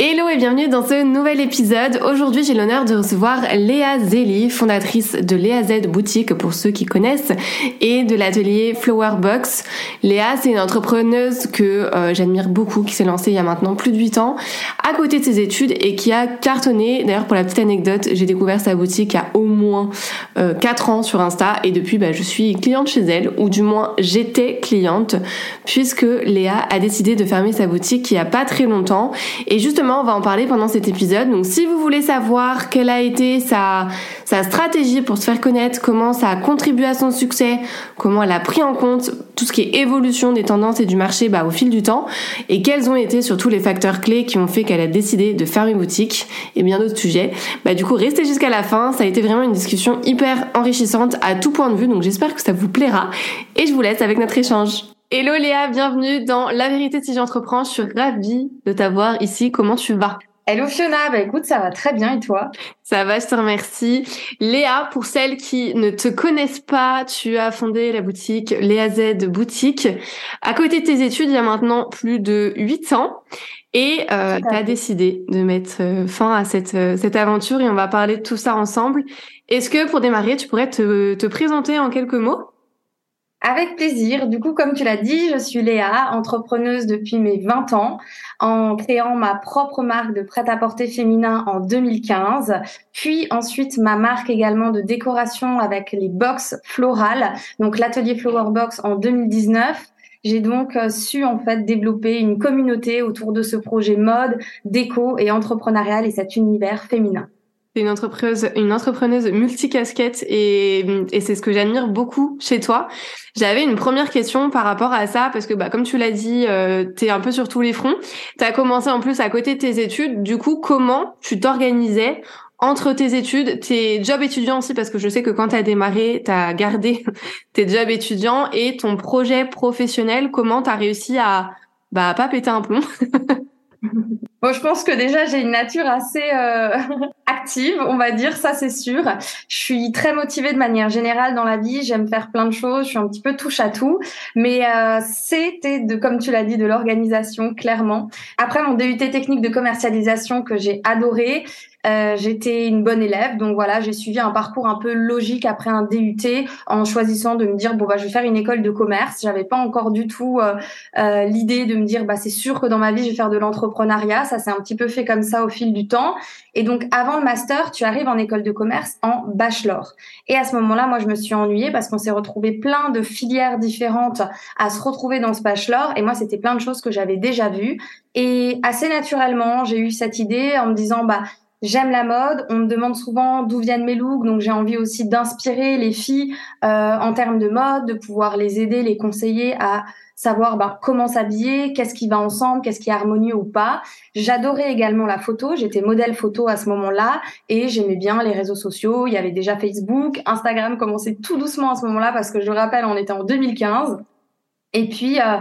Hello et bienvenue dans ce nouvel épisode. Aujourd'hui, j'ai l'honneur de recevoir Léa Zeli, fondatrice de Léa Z Boutique pour ceux qui connaissent et de l'atelier Flower Box. Léa, c'est une entrepreneuse que euh, j'admire beaucoup qui s'est lancée il y a maintenant plus de 8 ans à côté de ses études et qui a cartonné. D'ailleurs, pour la petite anecdote, j'ai découvert sa boutique il y a au moins euh, 4 ans sur Insta et depuis, bah, je suis cliente chez elle ou du moins j'étais cliente puisque Léa a décidé de fermer sa boutique il y a pas très longtemps et justement on va en parler pendant cet épisode. Donc si vous voulez savoir quelle a été sa, stratégie pour se faire connaître, comment ça a contribué à son succès, comment elle a pris en compte tout ce qui est évolution des tendances et du marché bah, au fil du temps, et quels ont été surtout les facteurs clés qui ont fait qu'elle a décidé de fermer boutique et bien d'autres sujets, bah du coup restez jusqu'à la fin, ça a été vraiment une discussion hyper enrichissante à tout point de vue, donc j'espère que ça vous plaira, et je vous laisse avec notre échange. Hello Léa, bienvenue dans La vérité si j'entreprends. Je suis ravie de t'avoir ici. Comment tu vas? Hello Fiona, bah écoute, ça va très bien et toi? Ça va, je te remercie. Léa, pour celles qui ne te connaissent pas, tu as fondé la boutique Léa Z Boutique. À côté de tes études, il y a maintenant plus de 8 ans. Et euh, tu as décidé de mettre euh, fin à cette, euh, cette aventure et on va parler de tout ça ensemble. Est-ce que pour démarrer, tu pourrais te, te présenter en quelques mots? Avec plaisir. Du coup, comme tu l'as dit, je suis Léa, entrepreneuse depuis mes 20 ans, en créant ma propre marque de prêt-à-porter féminin en 2015, puis ensuite ma marque également de décoration avec les box florales, donc l'atelier Flower Box en 2019. J'ai donc euh, su en fait développer une communauté autour de ce projet mode, déco et entrepreneurial et cet univers féminin. C'est une entrepreneuse, une entrepreneuse multicasquette et, et c'est ce que j'admire beaucoup chez toi. J'avais une première question par rapport à ça parce que bah comme tu l'as dit, euh, tu es un peu sur tous les fronts. Tu as commencé en plus à côté de tes études. Du coup, comment tu t'organisais entre tes études, tes jobs étudiants aussi? Parce que je sais que quand tu as démarré, tu as gardé tes jobs étudiants et ton projet professionnel, comment tu as réussi à bah pas péter un plomb? Bon, je pense que déjà j'ai une nature assez euh, active, on va dire, ça c'est sûr. Je suis très motivée de manière générale dans la vie, j'aime faire plein de choses, je suis un petit peu touche à tout, mais euh, c'était de, comme tu l'as dit, de l'organisation clairement. Après mon DUT technique de commercialisation que j'ai adoré, euh, j'étais une bonne élève, donc voilà, j'ai suivi un parcours un peu logique après un DUT en choisissant de me dire bon bah je vais faire une école de commerce. J'avais pas encore du tout euh, euh, l'idée de me dire bah c'est sûr que dans ma vie je vais faire de l'entrepreneuriat. Ça s'est un petit peu fait comme ça au fil du temps. Et donc avant le master, tu arrives en école de commerce en bachelor. Et à ce moment-là, moi je me suis ennuyée parce qu'on s'est retrouvé plein de filières différentes à se retrouver dans ce bachelor. Et moi c'était plein de choses que j'avais déjà vues. Et assez naturellement, j'ai eu cette idée en me disant bah J'aime la mode. On me demande souvent d'où viennent mes looks, donc j'ai envie aussi d'inspirer les filles euh, en termes de mode, de pouvoir les aider, les conseiller à savoir bah, comment s'habiller, qu'est-ce qui va ensemble, qu'est-ce qui est harmonieux ou pas. J'adorais également la photo. J'étais modèle photo à ce moment-là et j'aimais bien les réseaux sociaux. Il y avait déjà Facebook, Instagram commençait tout doucement à ce moment-là parce que je rappelle, on était en 2015. Et puis euh,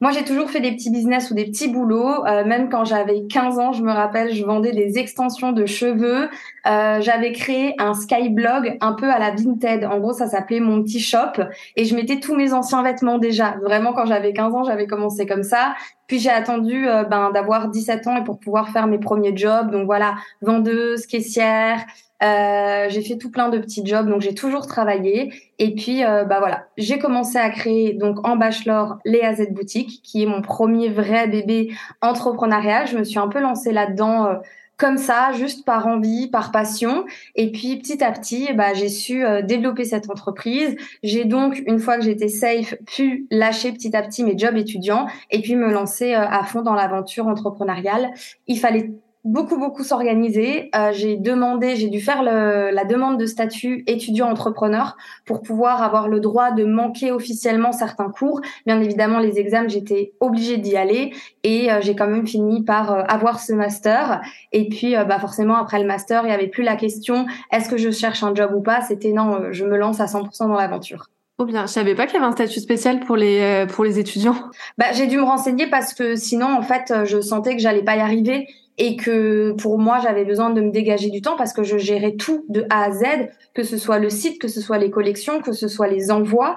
moi, j'ai toujours fait des petits business ou des petits boulots. Euh, même quand j'avais 15 ans, je me rappelle, je vendais des extensions de cheveux. Euh, j'avais créé un skyblog un peu à la Vinted. En gros, ça s'appelait mon petit shop. Et je mettais tous mes anciens vêtements déjà. Vraiment, quand j'avais 15 ans, j'avais commencé comme ça. Puis j'ai attendu euh, ben, d'avoir 17 ans et pour pouvoir faire mes premiers jobs. Donc voilà, vendeuse, caissière, euh, j'ai fait tout plein de petits jobs, donc j'ai toujours travaillé. Et puis, euh, bah voilà, j'ai commencé à créer donc en bachelor les AZ Boutique, qui est mon premier vrai bébé entrepreneurial. Je me suis un peu lancée là-dedans. Euh, comme ça, juste par envie, par passion. Et puis petit à petit, bah, j'ai su euh, développer cette entreprise. J'ai donc, une fois que j'étais safe, pu lâcher petit à petit mes jobs étudiants et puis me lancer à fond dans l'aventure entrepreneuriale. Il fallait beaucoup, beaucoup s'organiser. Euh, j'ai demandé, j'ai dû faire le, la demande de statut étudiant-entrepreneur pour pouvoir avoir le droit de manquer officiellement certains cours. Bien évidemment, les examens, j'étais obligée d'y aller et euh, j'ai quand même fini par euh, avoir ce master. Et puis, bah forcément, après le master, il n'y avait plus la question est-ce que je cherche un job ou pas? C'était non, je me lance à 100% dans l'aventure. Oh bien, je savais pas qu'il y avait un statut spécial pour les euh, pour les étudiants. Bah, j'ai dû me renseigner parce que sinon en fait, je sentais que j'allais pas y arriver et que pour moi, j'avais besoin de me dégager du temps parce que je gérais tout de A à Z, que ce soit le site, que ce soit les collections, que ce soit les envois.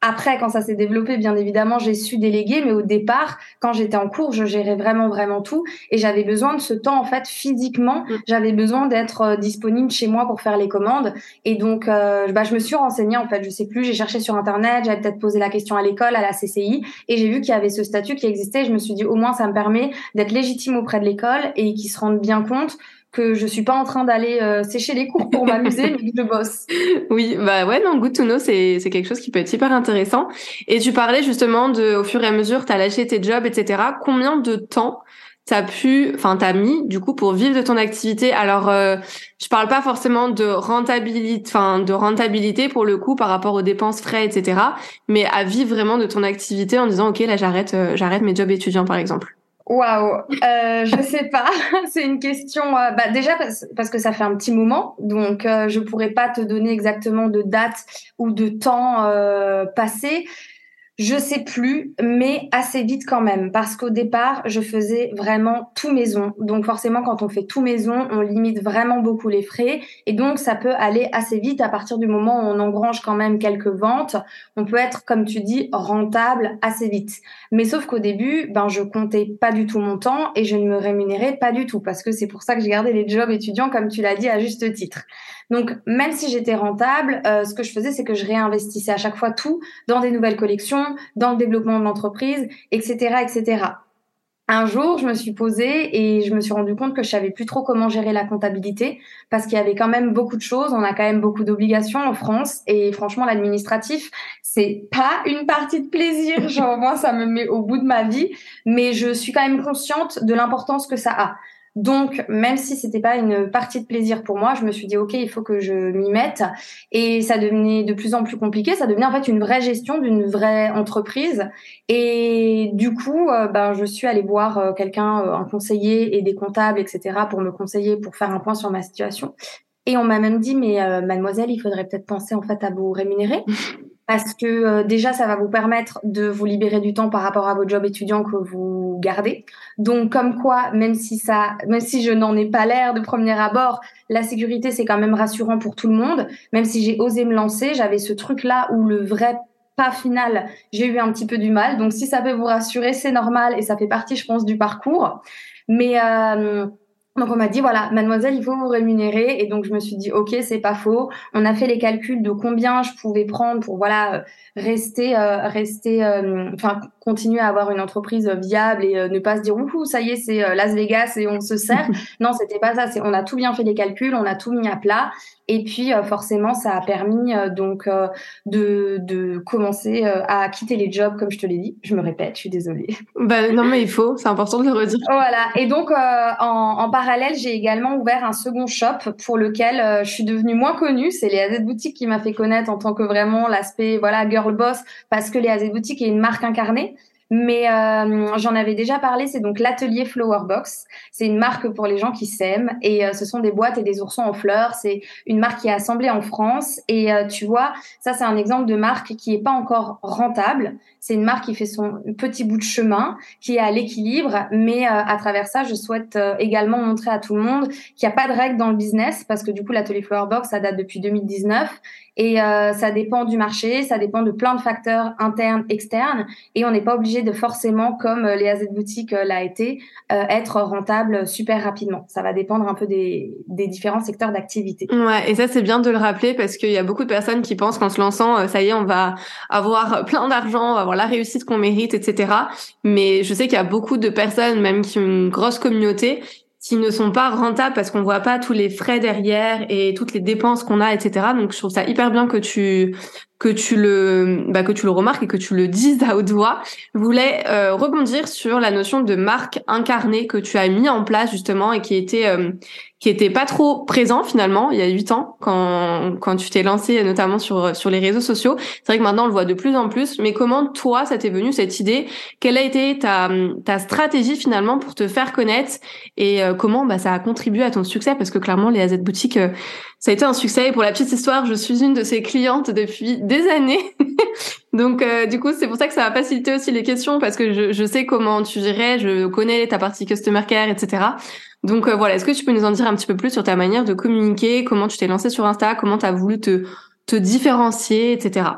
Après, quand ça s'est développé, bien évidemment, j'ai su déléguer, mais au départ, quand j'étais en cours, je gérais vraiment, vraiment tout, et j'avais besoin de ce temps, en fait, physiquement. Mm. J'avais besoin d'être euh, disponible chez moi pour faire les commandes, et donc, euh, bah, je me suis renseignée, en fait, je sais plus, j'ai cherché sur internet, j'avais peut-être posé la question à l'école, à la CCI, et j'ai vu qu'il y avait ce statut qui existait. Et je me suis dit, au moins, ça me permet d'être légitime auprès de l'école et qu'ils se rendent bien compte que je suis pas en train d'aller euh, sécher les cours pour m'amuser, mais que je bosse. Oui, bah ouais, non, Good to Know, c'est, c'est quelque chose qui peut être hyper intéressant. Et tu parlais justement de, au fur et à mesure, tu as lâché tes jobs, etc. Combien de temps t'as pu, enfin t'as mis du coup pour vivre de ton activité? Alors, euh, je parle pas forcément de rentabilité, enfin de rentabilité pour le coup par rapport aux dépenses, frais, etc. Mais à vivre vraiment de ton activité en disant ok là j'arrête, euh, j'arrête mes jobs étudiants par exemple. Waouh, euh, je sais pas. c'est une question. Euh, bah déjà parce, que ça fait un petit moment, donc euh, je pourrais pas te donner exactement de date ou de temps euh, passé. Je sais plus, mais assez vite quand même, parce qu'au départ, je faisais vraiment tout maison. Donc forcément, quand on fait tout maison, on limite vraiment beaucoup les frais, et donc ça peut aller assez vite à partir du moment où on engrange quand même quelques ventes. On peut être, comme tu dis, rentable assez vite. Mais sauf qu'au début, ben je comptais pas du tout mon temps et je ne me rémunérais pas du tout, parce que c'est pour ça que j'ai gardé les jobs étudiants, comme tu l'as dit à juste titre. Donc, même si j'étais rentable, euh, ce que je faisais, c'est que je réinvestissais à chaque fois tout dans des nouvelles collections, dans le développement de l'entreprise, etc., etc. Un jour, je me suis posée et je me suis rendu compte que je savais plus trop comment gérer la comptabilité parce qu'il y avait quand même beaucoup de choses. On a quand même beaucoup d'obligations en France et franchement, l'administratif, c'est pas une partie de plaisir. Genre, moi, ça me met au bout de ma vie, mais je suis quand même consciente de l'importance que ça a. Donc, même si c'était pas une partie de plaisir pour moi, je me suis dit ok, il faut que je m'y mette. Et ça devenait de plus en plus compliqué. Ça devenait en fait une vraie gestion d'une vraie entreprise. Et du coup, euh, ben, je suis allée voir euh, quelqu'un, euh, un conseiller et des comptables, etc., pour me conseiller, pour faire un point sur ma situation. Et on m'a même dit, mais mademoiselle, il faudrait peut-être penser en fait à vous rémunérer. parce que euh, déjà ça va vous permettre de vous libérer du temps par rapport à vos jobs étudiants que vous gardez. Donc comme quoi, même si ça, même si je n'en ai pas l'air de premier abord, la sécurité c'est quand même rassurant pour tout le monde. Même si j'ai osé me lancer, j'avais ce truc là où le vrai pas final, j'ai eu un petit peu du mal. Donc si ça peut vous rassurer, c'est normal et ça fait partie, je pense, du parcours. Mais euh, donc on m'a dit voilà, mademoiselle, il faut vous rémunérer et donc je me suis dit OK, c'est pas faux. On a fait les calculs de combien je pouvais prendre pour voilà rester euh, rester euh, enfin continuer à avoir une entreprise viable et ne pas se dire ouh ça y est, c'est Las Vegas et on se sert. non, c'était pas ça, c'est on a tout bien fait les calculs, on a tout mis à plat et puis forcément ça a permis donc de de commencer à quitter les jobs comme je te l'ai dit. Je me répète, je suis désolée. Bah non mais il faut, c'est important de le redire. Voilà. Et donc en, en parallèle, j'ai également ouvert un second shop pour lequel euh, je suis devenue moins connue. C'est les AZ Boutique qui m'a fait connaître en tant que vraiment l'aspect voilà girl boss parce que les AZ Boutique est une marque incarnée. Mais euh, j'en avais déjà parlé, c'est donc l'atelier Flower Box. C'est une marque pour les gens qui s'aiment et euh, ce sont des boîtes et des oursons en fleurs. C'est une marque qui est assemblée en France et tu vois, ça c'est un exemple de marque qui est pas encore rentable. C'est une marque qui fait son petit bout de chemin, qui est à l'équilibre, mais à travers ça, je souhaite également montrer à tout le monde qu'il n'y a pas de règles dans le business parce que du coup l'atelier Flower Box ça date depuis 2019 et euh, ça dépend du marché, ça dépend de plein de facteurs internes, externes. Et on n'est pas obligé de forcément, comme euh, les AZ Boutique euh, l'a été, être rentable super rapidement. Ça va dépendre un peu des, des différents secteurs d'activité. Ouais, et ça c'est bien de le rappeler parce qu'il y a beaucoup de personnes qui pensent qu'en se lançant, ça y est, on va avoir plein d'argent, la réussite qu'on mérite, etc. Mais je sais qu'il y a beaucoup de personnes, même qui ont une grosse communauté, qui ne sont pas rentables parce qu'on voit pas tous les frais derrière et toutes les dépenses qu'on a, etc. Donc je trouve ça hyper bien que tu que tu le bah, que tu le remarques et que tu le dises à haute voix. Je voulais euh, rebondir sur la notion de marque incarnée que tu as mis en place justement et qui était euh, qui était pas trop présent finalement il y a huit ans quand quand tu t'es lancé notamment sur sur les réseaux sociaux. C'est vrai que maintenant on le voit de plus en plus. Mais comment toi ça t'est venu cette idée? Quelle a été ta ta stratégie finalement pour te faire connaître? Et euh, comment bah ça a contribué à ton succès? Parce que clairement les AZ boutiques ça a été un succès. Et pour la petite histoire, je suis une de ses clientes depuis des années. Donc, euh, du coup, c'est pour ça que ça va faciliter aussi les questions parce que je, je sais comment tu gérais, je connais ta partie customer care, etc. Donc, euh, voilà. Est-ce que tu peux nous en dire un petit peu plus sur ta manière de communiquer, comment tu t'es lancé sur Insta, comment tu as voulu te, différencier, etc.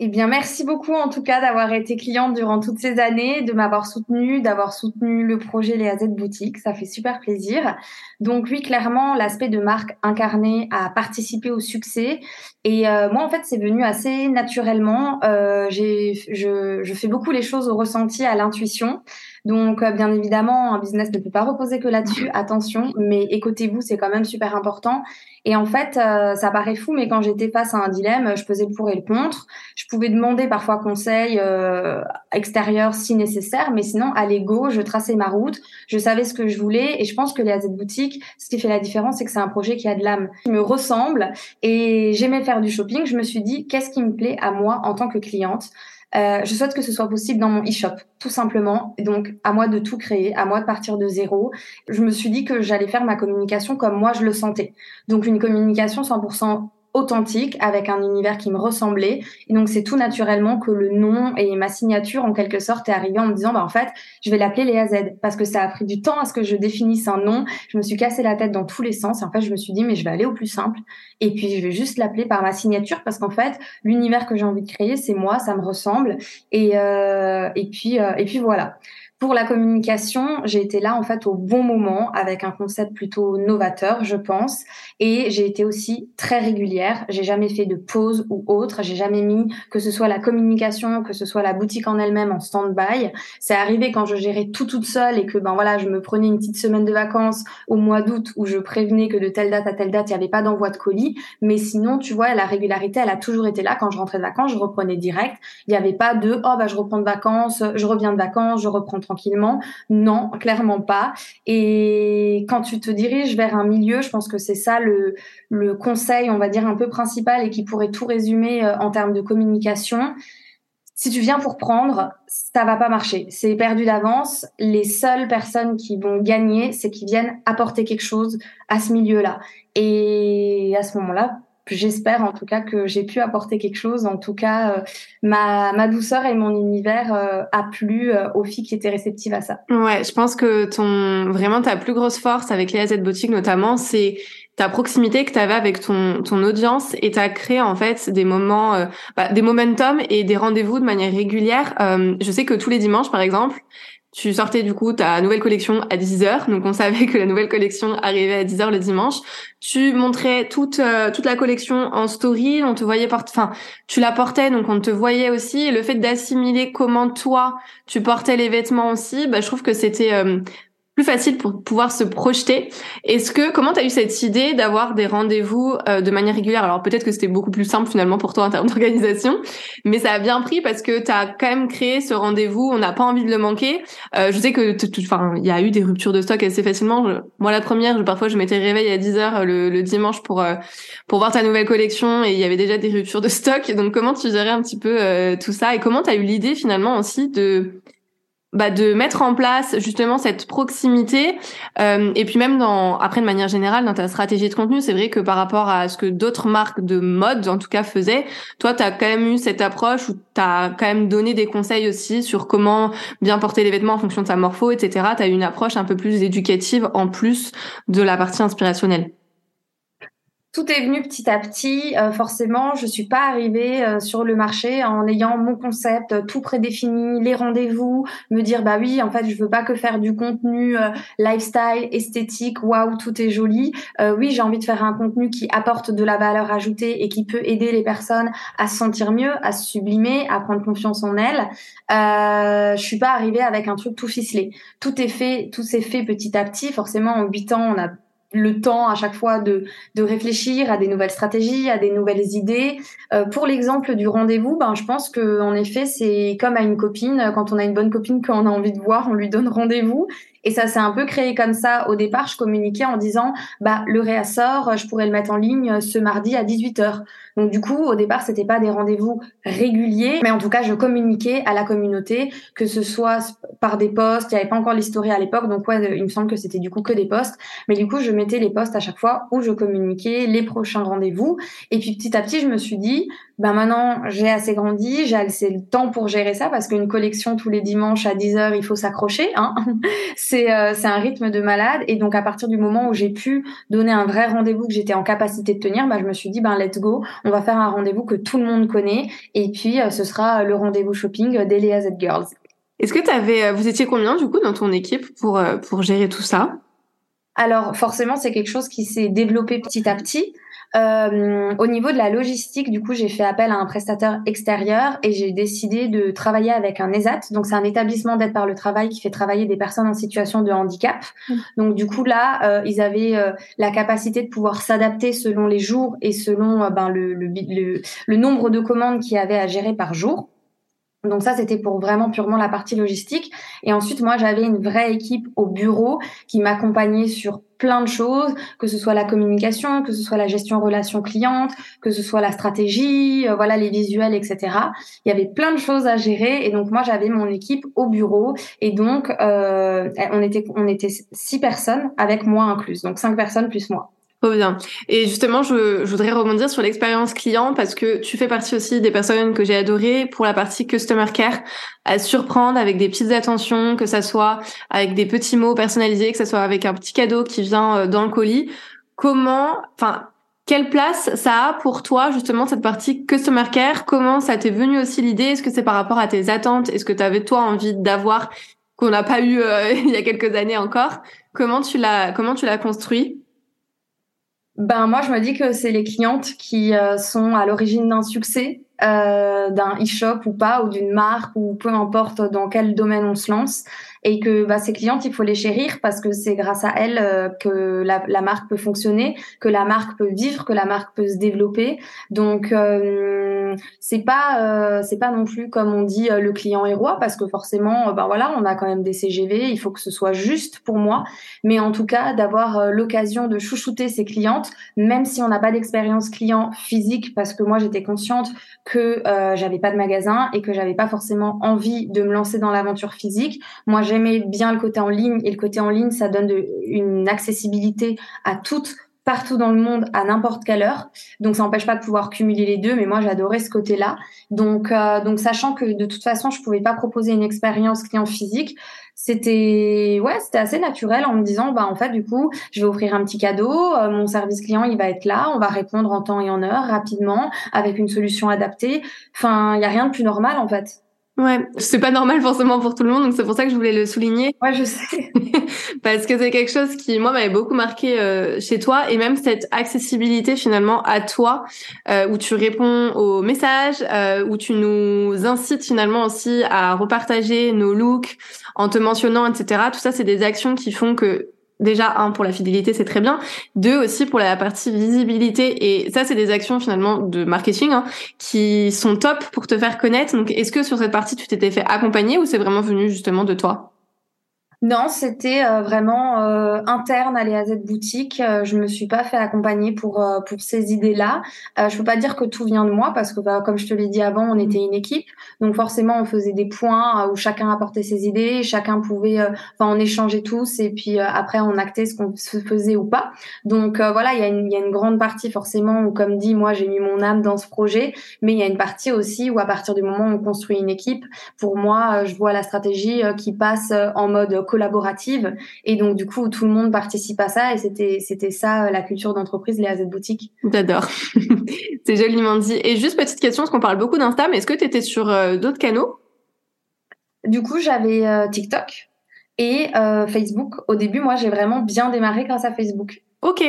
Eh bien, merci beaucoup en tout cas d'avoir été cliente durant toutes ces années, de m'avoir soutenue, d'avoir soutenu le projet Les AZ Boutique. Ça fait super plaisir. Donc oui, clairement, l'aspect de marque incarnée a participé au succès. Et euh, moi, en fait, c'est venu assez naturellement. Euh, j'ai, je, je fais beaucoup les choses au ressenti, à l'intuition. Donc, euh, bien évidemment, un business ne peut pas reposer que là-dessus. Attention, mais écoutez-vous, c'est quand même super important. Et en fait, euh, ça paraît fou, mais quand j'étais face à un dilemme, je faisais le pour et le contre. Je pouvais demander parfois conseil euh, extérieur si nécessaire, mais sinon, à l'ego, je traçais ma route, je savais ce que je voulais. Et je pense que les AZ Boutique, ce qui fait la différence, c'est que c'est un projet qui a de l'âme, qui me ressemble. Et j'aimais faire du shopping. Je me suis dit, qu'est-ce qui me plaît à moi en tant que cliente? Euh, je souhaite que ce soit possible dans mon e-shop, tout simplement. Donc, à moi de tout créer, à moi de partir de zéro. Je me suis dit que j'allais faire ma communication comme moi je le sentais. Donc, une communication 100% authentique avec un univers qui me ressemblait. Et donc c'est tout naturellement que le nom et ma signature en quelque sorte est arrivé en me disant bah en fait je vais l'appeler Léa Z. Parce que ça a pris du temps à ce que je définisse un nom. Je me suis cassé la tête dans tous les sens. Et en fait je me suis dit mais je vais aller au plus simple. Et puis je vais juste l'appeler par ma signature. Parce qu'en fait l'univers que j'ai envie de créer c'est moi ça me ressemble. Et euh, et puis euh, et puis voilà pour la communication, j'ai été là en fait au bon moment avec un concept plutôt novateur, je pense, et j'ai été aussi très régulière. J'ai jamais fait de pause ou autre. J'ai jamais mis que ce soit la communication, que ce soit la boutique en elle-même en stand-by. C'est arrivé quand je gérais tout toute seule et que ben voilà, je me prenais une petite semaine de vacances au mois d'août où je prévenais que de telle date à telle date il n'y avait pas d'envoi de colis. Mais sinon, tu vois, la régularité, elle a toujours été là. Quand je rentrais de vacances, je reprenais direct. Il n'y avait pas de oh bah je reprends de vacances, je reviens de vacances, je reprends tranquillement. Non, clairement pas. Et quand tu te diriges vers un milieu, je pense que c'est ça le, le conseil, on va dire, un peu principal et qui pourrait tout résumer euh, en termes de communication. Si tu viens pour prendre, ça va pas marcher. C'est perdu d'avance. Les seules personnes qui vont gagner, c'est qui viennent apporter quelque chose à ce milieu-là. Et à ce moment-là, j'espère en tout cas que j'ai pu apporter quelque chose. En tout cas, euh, ma, douceur et mon univers euh, a plu euh, aux filles qui étaient réceptives à ça. Ouais, je pense que ton vraiment ta plus grosse force avec les AZ Boutique notamment, c'est ta proximité que tu avais avec ton, ton audience et tu as créé en fait des moments, bah, des momentum et des rendez-vous de manière régulière. je sais que tous les dimanches, par exemple, tu sortais du coup ta nouvelle collection à 10h, donc on savait que la nouvelle collection arrivait à 10h le dimanche. Tu montrais toute euh, toute la collection en story, on te voyait porter enfin, tu la portais donc on te voyait aussi. Et le fait d'assimiler comment toi tu portais les vêtements aussi, bah je trouve que c'était euh, plus facile pour pouvoir se projeter. Est-ce que comment tu as eu cette idée d'avoir des rendez-vous euh, de manière régulière? Alors peut-être que c'était beaucoup plus simple finalement pour toi en termes d'organisation, mais ça a bien pris parce que tu as quand même créé ce rendez-vous, on n'a pas envie de le manquer. Euh, je sais que enfin il y a eu des ruptures de stock assez facilement. moi la première, je, parfois je m'étais réveillée à 10h le, le, dimanche pour euh, pour voir ta nouvelle collection et il y avait déjà des ruptures de stock. Donc comment tu gérais un petit peu tout ça? Et comment tu as eu l'idée finalement aussi de bah, de mettre en place justement cette proximité euh, et puis même dans après de manière générale dans ta stratégie de contenu c'est vrai que par rapport à ce que d'autres marques de mode en tout cas faisaient toi tu as quand même eu cette approche où tu as quand même donné des conseils aussi sur comment bien porter les vêtements en fonction de sa morpho etc tu as eu une approche un peu plus éducative en plus de la partie inspirationnelle tout est venu petit à petit. Euh, forcément, je suis pas arrivée euh, sur le marché en ayant mon concept euh, tout prédéfini, les rendez-vous, me dire bah oui, en fait, je veux pas que faire du contenu lifestyle, esthétique, waouh, tout est joli. oui, j'ai envie de faire un contenu qui apporte de la valeur ajoutée et qui peut aider les personnes à se sentir mieux, à se sublimer, à prendre confiance en elles. je suis pas arrivée avec un truc tout ficelé. Tout est fait, tout s'est fait petit à petit. Forcément, en huit ans, on a le temps à chaque fois de, de réfléchir à des nouvelles stratégies, à des nouvelles idées. Euh, pour l'exemple du rendez-vous, ben, je pense que en effet, c'est comme à une copine. Quand on a une bonne copine qu'on a envie de voir, on lui donne rendez-vous. Et ça s'est un peu créé comme ça. Au départ, je communiquais en disant, bah, le réassort, je pourrais le mettre en ligne ce mardi à 18h. Donc, du coup, au départ, c'était pas des rendez-vous réguliers, mais en tout cas, je communiquais à la communauté, que ce soit par des posts. Il n'y avait pas encore l'historique à l'époque, donc ouais, il me semble que c'était du coup que des posts. Mais du coup, je mettais les posts à chaque fois où je communiquais les prochains rendez-vous. Et puis, petit à petit, je me suis dit, ben maintenant, j'ai assez grandi, j'ai assez le temps pour gérer ça, parce qu'une collection tous les dimanches à 10h, il faut s'accrocher. Hein c'est euh, un rythme de malade. Et donc, à partir du moment où j'ai pu donner un vrai rendez-vous que j'étais en capacité de tenir, ben, je me suis dit, ben let's go, va faire un rendez-vous que tout le monde connaît. Et puis, euh, ce sera le rendez-vous shopping d'Elia Z Girls. Est-ce que tu avais, euh, vous étiez combien du coup dans ton équipe pour pour gérer tout ça? Alors forcément, c'est quelque chose qui s'est développé petit à petit. Euh, au niveau de la logistique, du coup, j'ai fait appel à un prestataire extérieur et j'ai décidé de travailler avec un ESAT. Donc, c'est un établissement d'aide par le travail qui fait travailler des personnes en situation de handicap. Mmh. Donc, du coup, là, euh, ils avaient euh, la capacité de pouvoir s'adapter selon les jours et selon ben, le, le, le, le nombre de commandes qu'il y avait à gérer par jour. Donc ça, c'était pour vraiment purement la partie logistique. Et ensuite, moi, j'avais une vraie équipe au bureau qui m'accompagnait sur plein de choses, que ce soit la communication, que ce soit la gestion relation cliente, que ce soit la stratégie, euh, voilà les visuels, etc. Il y avait plein de choses à gérer et donc moi j'avais mon équipe au bureau et donc euh, on était on était six personnes avec moi incluse, donc cinq personnes plus moi. Trop bien. Et justement, je, je voudrais rebondir sur l'expérience client parce que tu fais partie aussi des personnes que j'ai adorées pour la partie customer care, à surprendre avec des petites attentions, que ça soit avec des petits mots personnalisés, que ça soit avec un petit cadeau qui vient euh, dans le colis. Comment, enfin, quelle place ça a pour toi justement cette partie customer care? Comment ça t'est venu aussi l'idée? Est-ce que c'est par rapport à tes attentes? Est-ce que tu avais toi envie d'avoir qu'on n'a pas eu euh, il y a quelques années encore? Comment tu l'as comment tu l'as construit? Ben moi, je me dis que c'est les clientes qui euh, sont à l'origine d'un succès, euh, d'un e-shop ou pas, ou d'une marque, ou peu importe dans quel domaine on se lance et que bah, ces clientes, il faut les chérir parce que c'est grâce à elles euh, que la, marque peut fonctionner, que la marque peut vivre, que la marque peut se développer. Donc euh, c'est pas euh, c'est pas non plus comme on dit euh, le client est roi parce que forcément ben voilà on a quand même des CGV, il faut que ce soit juste pour moi, mais en tout cas d'avoir l'occasion de chouchouter ses clientes, même si on n'a pas d'expérience client physique parce que moi j'étais consciente que j'avais pas de magasin et que j'avais pas forcément envie de me lancer dans l'aventure physique. Moi j'aimais bien le côté en ligne et le côté en ligne, ça donne une accessibilité à toutes partout dans le monde à n'importe quelle heure. Donc ça n'empêche pas de pouvoir cumuler les deux, mais moi j'adorais ce côté-là. Donc euh, donc sachant que de toute façon je pouvais pas proposer une expérience client physique, c'était ouais c'était assez naturel en me disant bah en fait du coup je vais offrir un petit cadeau, euh, mon service client il va être là, on va répondre en temps et en heure rapidement avec une solution adaptée. Enfin il y a rien de plus normal en fait. Ouais, c'est pas normal forcément pour tout le monde, donc c'est pour ça que je voulais le souligner. Ouais, je sais. Parce que c'est quelque chose qui, moi, m'avait beaucoup marqué euh, chez toi, et même cette accessibilité finalement à toi, euh, où tu réponds aux messages, euh, où tu nous incites finalement aussi à repartager nos looks en te mentionnant, etc. Tout ça, c'est des actions qui font que déjà un pour la fidélité c'est très bien. Deux aussi pour la partie visibilité. Et ça c'est des actions finalement de marketing hein, qui sont top pour te faire connaître. Donc est-ce que sur cette partie tu t'étais fait accompagner ou c'est vraiment venu justement de toi? Non, c'était euh, vraiment euh, interne à l'EAZ boutique. Euh, je me suis pas fait accompagner pour euh, pour ces idées-là. je peux pas dire que tout vient de moi parce que bah, comme je te l'ai dit avant, on était une équipe, donc forcément on faisait des points où chacun apportait ses idées, chacun pouvait, enfin on échangeait tous et puis après on actait ce qu'on se faisait ou pas. Donc voilà, il y a une il y a une grande partie forcément où comme dit moi j'ai mis mon âme dans ce projet, mais il y a une partie aussi où à partir du moment où on construit une équipe, pour moi je vois la stratégie qui passe en mode collaborative et donc du coup tout le monde participe à ça et c'était c'était ça euh, la culture d'entreprise les AZ boutiques. J'adore. c'est joliment dit. Et juste petite question parce qu'on parle beaucoup d'Insta mais est-ce que tu étais sur euh, d'autres canaux? Du coup, j'avais euh, TikTok et Facebook. Au début, moi, j'ai vraiment bien démarré grâce à Facebook. OK.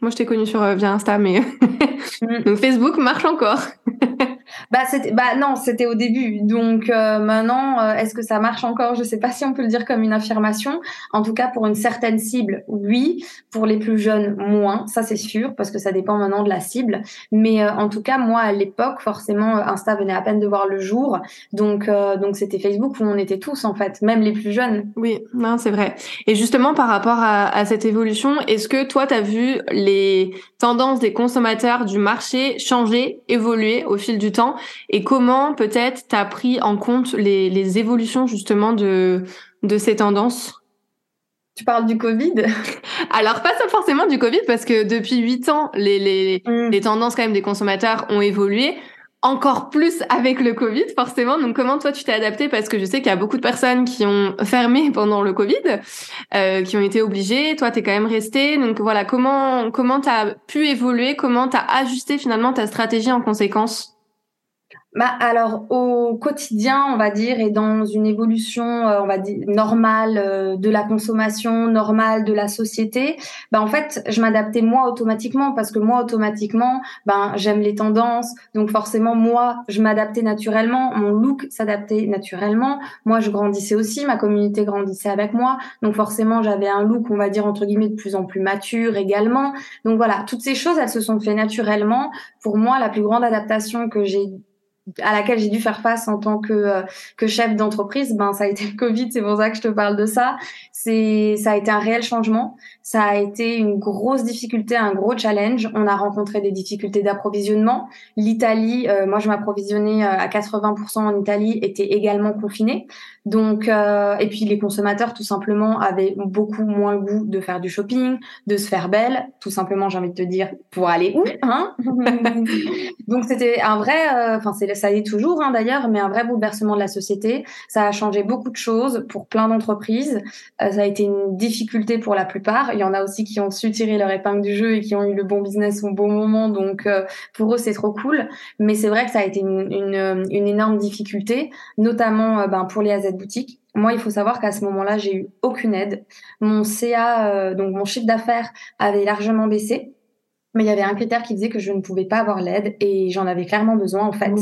Moi, je t'ai connu sur via Insta mais mm. donc Facebook marche encore. bah, bah non, c'était au début. Donc euh, maintenant, euh, est-ce que ça marche encore? Je sais pas si on peut le dire comme une affirmation. En tout cas, pour une certaine cible, oui. Pour les plus jeunes, moins. Ça c'est sûr, parce que ça dépend maintenant de la cible. Mais euh, en tout cas, moi à l'époque, forcément, Insta venait à peine de voir le jour. Donc donc c'était Facebook où on était tous en fait, même les plus jeunes. Oui, c'est vrai. Et justement par rapport à, à cette évolution, est-ce que toi tu as vu les tendances des consommateurs du marché changer, évoluer au fil du temps et comment peut-être tu as pris en compte les, les évolutions justement de, de ces tendances? Tu parles du Covid? Alors pas forcément du Covid parce que depuis huit ans, les, les, mm. les tendances quand même des consommateurs ont évolué encore plus avec le Covid, forcément. Donc, comment toi tu t'es adapté? Parce que je sais qu'il y a beaucoup de personnes qui ont fermé pendant le Covid, euh, qui ont été obligées. Toi, t'es quand même resté. Donc voilà, comment comment t'as pu évoluer? Comment t'as ajusté finalement ta stratégie en conséquence? Bah, alors au quotidien, on va dire, et dans une évolution, euh, on va dire normale euh, de la consommation, normale de la société, bah en fait, je m'adaptais moi automatiquement parce que moi automatiquement, ben j'aime les tendances, donc forcément moi, je m'adaptais naturellement, mon look s'adaptait naturellement. Moi, je grandissais aussi, ma communauté grandissait avec moi, donc forcément j'avais un look, on va dire entre guillemets, de plus en plus mature également. Donc voilà, toutes ces choses, elles se sont fait naturellement. Pour moi, la plus grande adaptation que j'ai à laquelle j'ai dû faire face en tant que euh, que chef d'entreprise, ben ça a été le Covid, c'est pour ça que je te parle de ça. C'est ça a été un réel changement, ça a été une grosse difficulté, un gros challenge. On a rencontré des difficultés d'approvisionnement. L'Italie, euh, moi je m'approvisionnais euh, à 80% en Italie, était également confinée. Donc et puis les consommateurs tout simplement avaient beaucoup moins le goût de faire du shopping, de se faire belle, tout simplement j'ai envie de te dire pour aller où hein? Donc c'était un vrai enfin c'est ça est toujours hein, d'ailleurs, mais un vrai bouleversement de la société. Ça a changé beaucoup de choses pour plein d'entreprises. Euh, ça a été une difficulté pour la plupart. Il y en a aussi qui ont su tirer leur épingle du jeu et qui ont eu le bon business au bon moment. Donc euh, pour eux, c'est trop cool. Mais c'est vrai que ça a été une, une énorme difficulté, notamment euh, ben, pour les AZ boutiques. Moi, il faut savoir qu'à ce moment-là, j'ai eu aucune aide. Mon CA, donc mon chiffre d'affaires, avait largement baissé mais il y avait un critère qui disait que je ne pouvais pas avoir l'aide et j'en avais clairement besoin en fait.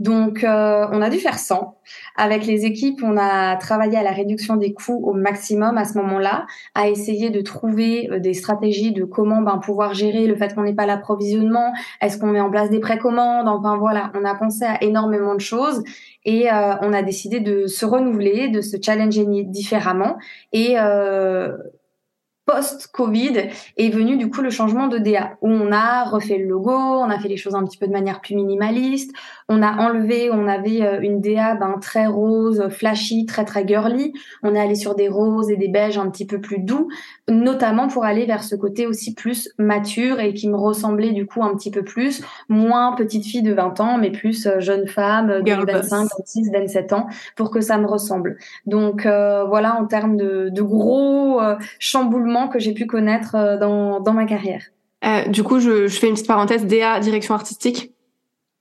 Donc euh, on a dû faire 100. Avec les équipes, on a travaillé à la réduction des coûts au maximum à ce moment-là, à essayer de trouver euh, des stratégies de comment ben, pouvoir gérer le fait qu'on n'ait pas l'approvisionnement, est-ce qu'on met en place des précommandes, enfin voilà, on a pensé à énormément de choses et euh, on a décidé de se renouveler, de se challenger différemment et euh, post-Covid est venu du coup le changement de DA où on a refait le logo, on a fait les choses un petit peu de manière plus minimaliste, on a enlevé, on avait euh, une DA ben, très rose, flashy, très très girly, on est allé sur des roses et des beiges un petit peu plus doux, notamment pour aller vers ce côté aussi plus mature et qui me ressemblait du coup un petit peu plus, moins petite fille de 20 ans mais plus euh, jeune femme de 25, 26, 27 ans pour que ça me ressemble. Donc euh, voilà en termes de, de gros chamboulements que j'ai pu connaître euh, dans, dans ma carrière. Euh, du coup, je, je, fais une petite parenthèse, DA, direction artistique.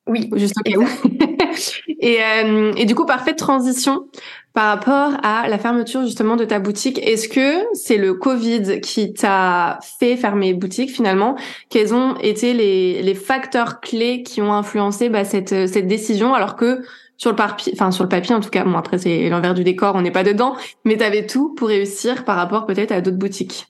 Oui. Juste au cas où. et, euh, et du coup, parfaite transition par rapport à la fermeture justement de ta boutique. Est-ce que c'est le Covid qui t'a fait fermer boutique finalement? Quels ont été les, les facteurs clés qui ont influencé bah, cette, cette décision alors que sur le papier, enfin sur le papier en tout cas, bon après c'est l'envers du décor, on n'est pas dedans, mais tu avais tout pour réussir par rapport peut-être à d'autres boutiques.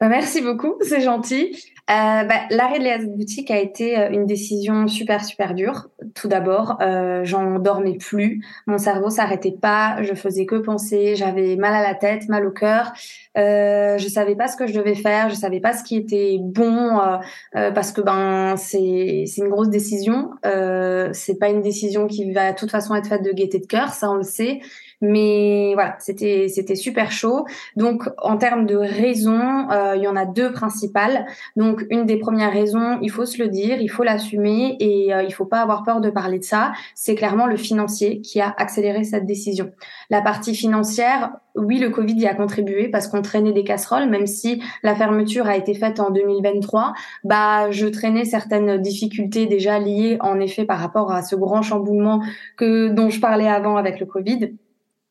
Bah, merci beaucoup, c'est gentil. Euh, bah, L'arrêt de la boutique a été euh, une décision super super dure. Tout d'abord, euh, j'en dormais plus, mon cerveau s'arrêtait pas, je faisais que penser, j'avais mal à la tête, mal au cœur. Euh, je savais pas ce que je devais faire, je savais pas ce qui était bon euh, euh parce que ben c'est c'est une grosse décision. Euh, c'est pas une décision qui va de toute façon être faite de gaieté de cœur, ça on le sait. Mais voilà, c'était c'était super chaud. Donc en termes de raisons, euh, il y en a deux principales. Donc une des premières raisons, il faut se le dire, il faut l'assumer et euh, il faut pas avoir peur de parler de ça. C'est clairement le financier qui a accéléré cette décision. La partie financière, oui, le Covid y a contribué parce qu'on traînait des casseroles, même si la fermeture a été faite en 2023. Bah, je traînais certaines difficultés déjà liées en effet par rapport à ce grand chamboulement que dont je parlais avant avec le Covid.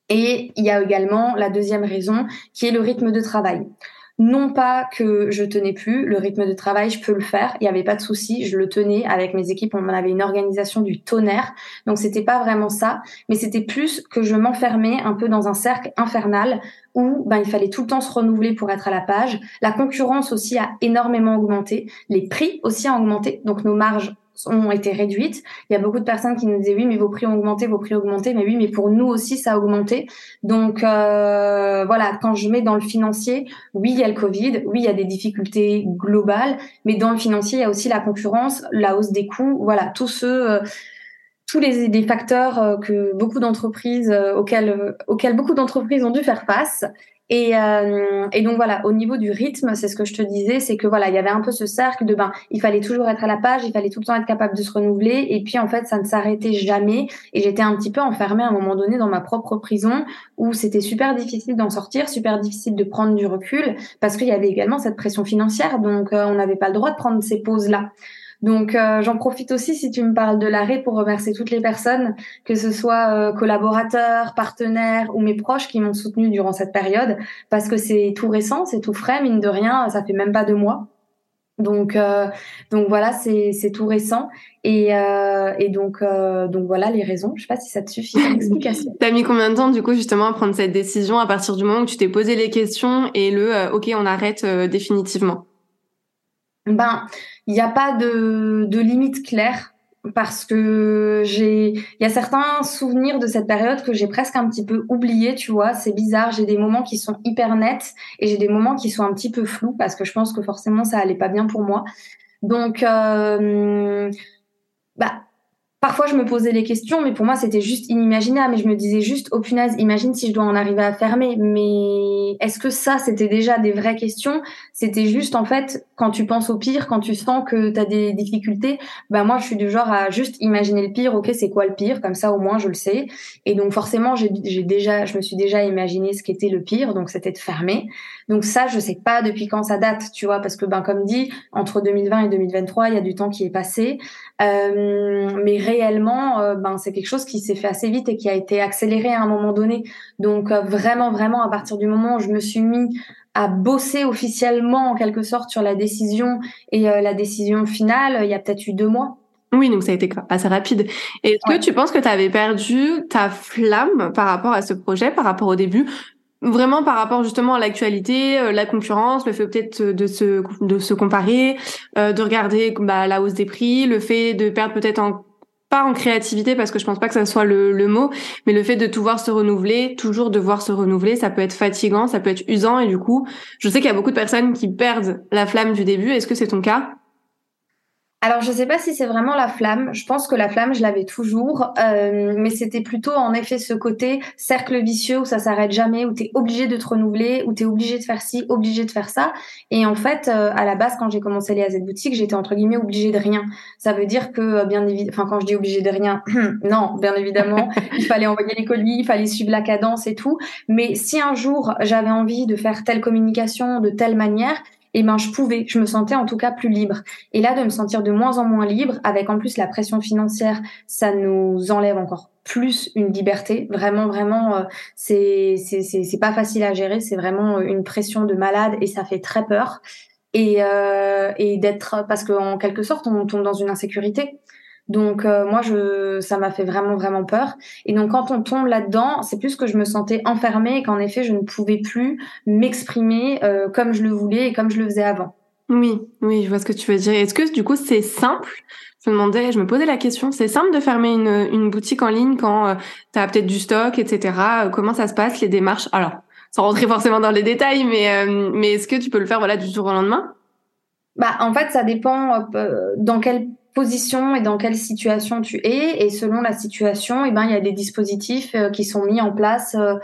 Et il y a également la deuxième raison qui est le rythme de travail. Non pas que je tenais plus le rythme de travail, je peux le faire, il n'y avait pas de souci, je le tenais avec mes équipes, on avait une organisation du tonnerre, donc c'était pas vraiment ça, mais c'était plus que je m'enfermais un peu dans un cercle infernal où ben, il fallait tout le temps se renouveler pour être à la page. La concurrence aussi a énormément augmenté, les prix aussi ont augmenté, donc nos marges ont été réduites. Il y a beaucoup de personnes qui nous disaient oui, mais vos prix ont augmenté, vos prix ont augmenté, mais oui, mais pour nous aussi ça a augmenté. Donc euh, voilà, quand je mets dans le financier, oui, il y a le Covid, oui, il y a des difficultés globales, mais dans le financier, il y a aussi la concurrence, la hausse des coûts, voilà, tous ceux euh, tous les, les facteurs euh, que beaucoup d'entreprises auxquels auxquels beaucoup d'entreprises ont dû faire face et, euh, et, donc voilà, au niveau du rythme, c'est ce que je te disais, c'est que voilà, il y avait un peu ce cercle de ben, il fallait toujours être à la page, il fallait tout le temps être capable de se renouveler, et puis en fait, ça ne s'arrêtait jamais, et j'étais un petit peu enfermée à un moment donné dans ma propre prison, où c'était super difficile d'en sortir, super difficile de prendre du recul, parce qu'il y avait également cette pression financière, donc euh, on n'avait pas le droit de prendre ces pauses là. Donc euh, j'en profite aussi si tu me parles de l'arrêt pour remercier toutes les personnes, que ce soit euh, collaborateurs, partenaires ou mes proches qui m'ont soutenu durant cette période, parce que c'est tout récent, c'est tout frais, mine de rien, ça fait même pas deux mois. Donc euh, donc voilà, c'est c'est tout récent et et donc donc voilà les raisons. Je sais pas si ça te suffit l'explication. T'as mis combien de temps du coup justement à prendre cette décision à partir du moment où tu t'es posé les questions et le ok on arrête définitivement? Ben il n'y a pas de, de limite claire parce que j'ai il y a certains souvenirs de cette période que j'ai presque un petit peu oublié tu vois. C'est bizarre. J'ai des moments qui sont hyper nets et j'ai des moments qui sont un petit peu flous parce que je pense que forcément ça allait pas bien pour moi. Donc euh, bah Parfois, je me posais les questions, mais pour moi, c'était juste inimaginable. Mais je me disais juste, oh punaise, imagine si je dois en arriver à fermer. Mais est-ce que ça, c'était déjà des vraies questions? C'était juste, en fait, quand tu penses au pire, quand tu sens que tu as des difficultés, ben moi, je suis du genre à juste imaginer le pire. Ok, c'est quoi le pire? Comme ça, au moins, je le sais. Et donc, forcément, j'ai déjà, je me suis déjà imaginé ce qu'était le pire. Donc, c'était de fermer. Donc ça, je sais pas depuis quand ça date, tu vois, parce que ben comme dit, entre 2020 et 2023, il y a du temps qui est passé. Euh, mais réellement, euh, ben c'est quelque chose qui s'est fait assez vite et qui a été accéléré à un moment donné. Donc euh, vraiment, vraiment, à partir du moment où je me suis mis à bosser officiellement en quelque sorte sur la décision et la décision finale, il y a peut-être eu deux mois. Oui, donc ça a été assez rapide. Est-ce que tu penses que tu avais perdu ta flamme par rapport à ce projet, par rapport au début? Vraiment par rapport justement à l'actualité, euh, la concurrence, le fait peut-être de se de se comparer, euh, de regarder bah, la hausse des prix, le fait de perdre peut-être en pas en créativité parce que je pense pas que ça soit le, le mot, mais le fait de pouvoir se renouveler, toujours devoir se renouveler, ça peut être fatigant, ça peut être usant et du coup, je sais qu'il y a beaucoup de personnes qui perdent la flamme du début. Est-ce que c'est ton cas? Alors, je ne sais pas si c'est vraiment la flamme. Je pense que la flamme, je l'avais toujours, euh, mais c'était plutôt en effet ce côté cercle vicieux où ça s'arrête jamais, où tu es obligé de te renouveler, où tu es obligé de faire ci, obligé de faire ça. Et en fait, euh, à la base, quand j'ai commencé les AZ boutiques, j'étais entre guillemets obligée de rien. Ça veut dire que, euh, bien évidemment, enfin, quand je dis obligée de rien, non, bien évidemment, il fallait envoyer les colis, il fallait suivre la cadence et tout. Mais si un jour j'avais envie de faire telle communication de telle manière, et eh ben je pouvais, je me sentais en tout cas plus libre. Et là, de me sentir de moins en moins libre, avec en plus la pression financière, ça nous enlève encore plus une liberté. Vraiment, vraiment, euh, c'est c'est c'est pas facile à gérer. C'est vraiment une pression de malade et ça fait très peur. Et euh, et d'être parce qu'en quelque sorte, on tombe dans une insécurité. Donc euh, moi, je, ça m'a fait vraiment vraiment peur. Et donc quand on tombe là-dedans, c'est plus que je me sentais enfermée et qu'en effet, je ne pouvais plus m'exprimer euh, comme je le voulais et comme je le faisais avant. Oui, oui, je vois ce que tu veux dire. Est-ce que du coup c'est simple? Je me demandais, je me posais la question, c'est simple de fermer une, une boutique en ligne quand euh, tu as peut-être du stock, etc. comment ça se passe les démarches? Alors, sans rentrer forcément dans les détails, mais mais est-ce que tu peux le faire voilà du jour au lendemain? Bah en fait, ça dépend dans quel position et dans quelle situation tu es. Et selon la situation eh ben il y a des dispositifs euh, qui sont mis en place euh,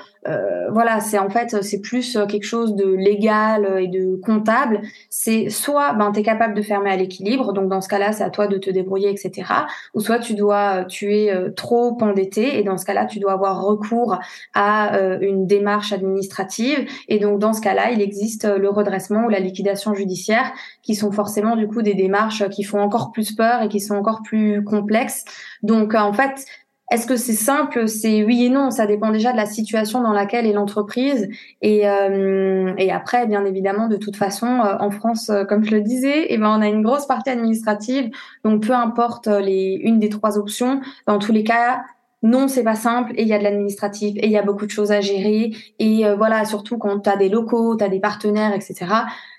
voilà c'est en fait c'est plus quelque chose de légal et de comptable c'est soit ben es capable de fermer à l'équilibre donc dans ce cas-là c'est à toi de te débrouiller etc ou soit tu dois tu es trop endetté et dans ce cas-là tu dois avoir recours à une démarche administrative et donc dans ce cas-là il existe le redressement ou la liquidation judiciaire qui sont forcément du coup des démarches qui font encore plus peur et qui sont encore plus complexes. Donc euh, en fait, est-ce que c'est simple C'est oui et non? Ça dépend déjà de la situation dans laquelle est l'entreprise. Et, euh, et après, bien évidemment, de toute façon, euh, en France, euh, comme je le disais, eh ben, on a une grosse partie administrative. Donc, peu importe les, une des trois options, dans tous les cas, non, c'est pas simple et il y a de l'administratif et il y a beaucoup de choses à gérer. Et voilà, surtout quand tu as des locaux, tu as des partenaires, etc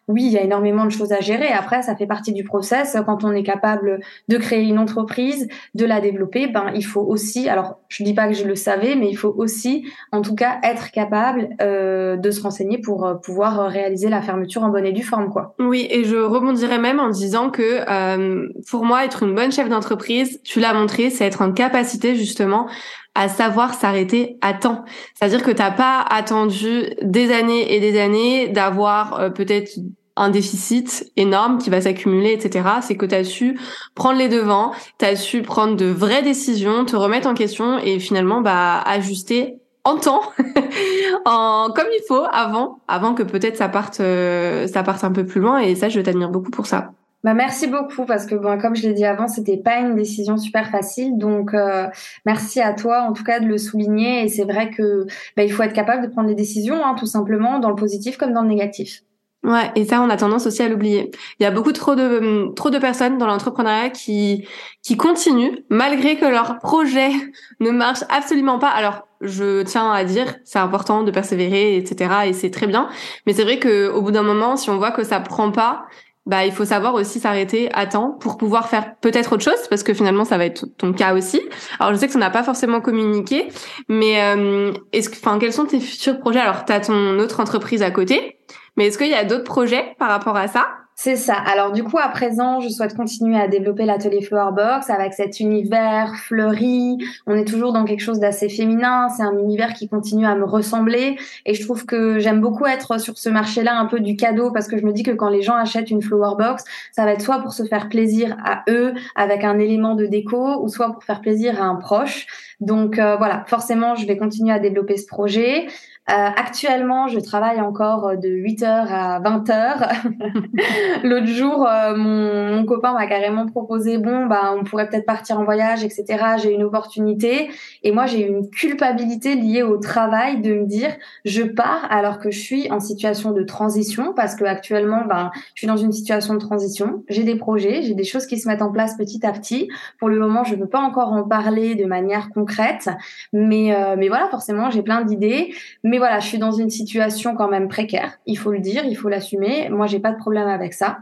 oui, il y a énormément de choses à gérer. Après, ça fait partie du process. Quand on est capable de créer une entreprise, de la développer, ben il faut aussi. Alors, je dis pas que je le savais, mais il faut aussi, en tout cas, être capable euh, de se renseigner pour euh, pouvoir réaliser la fermeture en bonne et due forme, quoi. Oui, et je rebondirais même en disant que euh, pour moi, être une bonne chef d'entreprise, tu l'as montré, c'est être en capacité justement à savoir s'arrêter à temps. C'est-à-dire que t'as pas attendu des années et des années d'avoir euh, peut-être un déficit énorme qui va s'accumuler, etc. C'est que tu as su prendre les devants, tu as su prendre de vraies décisions, te remettre en question et finalement bah ajuster en temps, en comme il faut avant, avant que peut-être ça parte, euh, ça parte un peu plus loin. Et ça, je t'admire beaucoup pour ça. Bah merci beaucoup parce que bon comme je l'ai dit avant c'était pas une décision super facile donc euh, merci à toi en tout cas de le souligner et c'est vrai que bah, il faut être capable de prendre les décisions hein, tout simplement dans le positif comme dans le négatif. Ouais, et ça, on a tendance aussi à l'oublier. Il y a beaucoup trop de trop de personnes dans l'entrepreneuriat qui qui continuent malgré que leur projet ne marche absolument pas. Alors, je tiens à dire, c'est important de persévérer, etc. Et c'est très bien. Mais c'est vrai que au bout d'un moment, si on voit que ça prend pas, bah il faut savoir aussi s'arrêter à temps pour pouvoir faire peut-être autre chose parce que finalement ça va être ton cas aussi. Alors je sais que ça n'a pas forcément communiqué, mais euh, est-ce que, enfin quels sont tes futurs projets? Alors tu as ton autre entreprise à côté, mais est-ce qu'il y a d'autres projets par rapport à ça? C'est ça. Alors du coup, à présent, je souhaite continuer à développer l'atelier Flowerbox avec cet univers fleuri. On est toujours dans quelque chose d'assez féminin. C'est un univers qui continue à me ressembler. Et je trouve que j'aime beaucoup être sur ce marché-là un peu du cadeau parce que je me dis que quand les gens achètent une Flowerbox, ça va être soit pour se faire plaisir à eux avec un élément de déco ou soit pour faire plaisir à un proche. Donc euh, voilà, forcément, je vais continuer à développer ce projet. Euh, actuellement, je travaille encore euh, de 8h à 20h. L'autre jour, euh, mon, mon, copain m'a carrément proposé, bon, bah, on pourrait peut-être partir en voyage, etc. J'ai une opportunité. Et moi, j'ai une culpabilité liée au travail de me dire, je pars alors que je suis en situation de transition parce que actuellement, ben, je suis dans une situation de transition. J'ai des projets, j'ai des choses qui se mettent en place petit à petit. Pour le moment, je ne peux pas encore en parler de manière concrète, mais, mais voilà, forcément, j'ai plein d'idées. Voilà, je suis dans une situation quand même précaire. Il faut le dire, il faut l'assumer. Moi, j'ai pas de problème avec ça.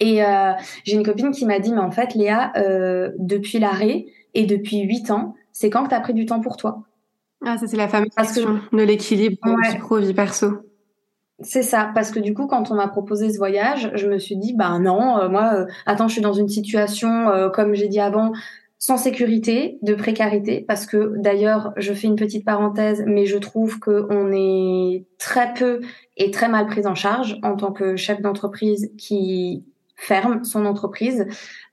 Et euh, j'ai une copine qui m'a dit, mais en fait, Léa, euh, depuis l'arrêt et depuis huit ans, c'est quand que tu as pris du temps pour toi? Ah, ça c'est la fameuse question de l'équilibre vie pro vie perso. C'est ça, parce que du coup, quand on m'a proposé ce voyage, je me suis dit, bah non, euh, moi, attends, je suis dans une situation, comme j'ai dit avant, sans sécurité, de précarité, parce que d'ailleurs, je fais une petite parenthèse, mais je trouve qu'on est très peu et très mal pris en charge en tant que chef d'entreprise qui ferme son entreprise.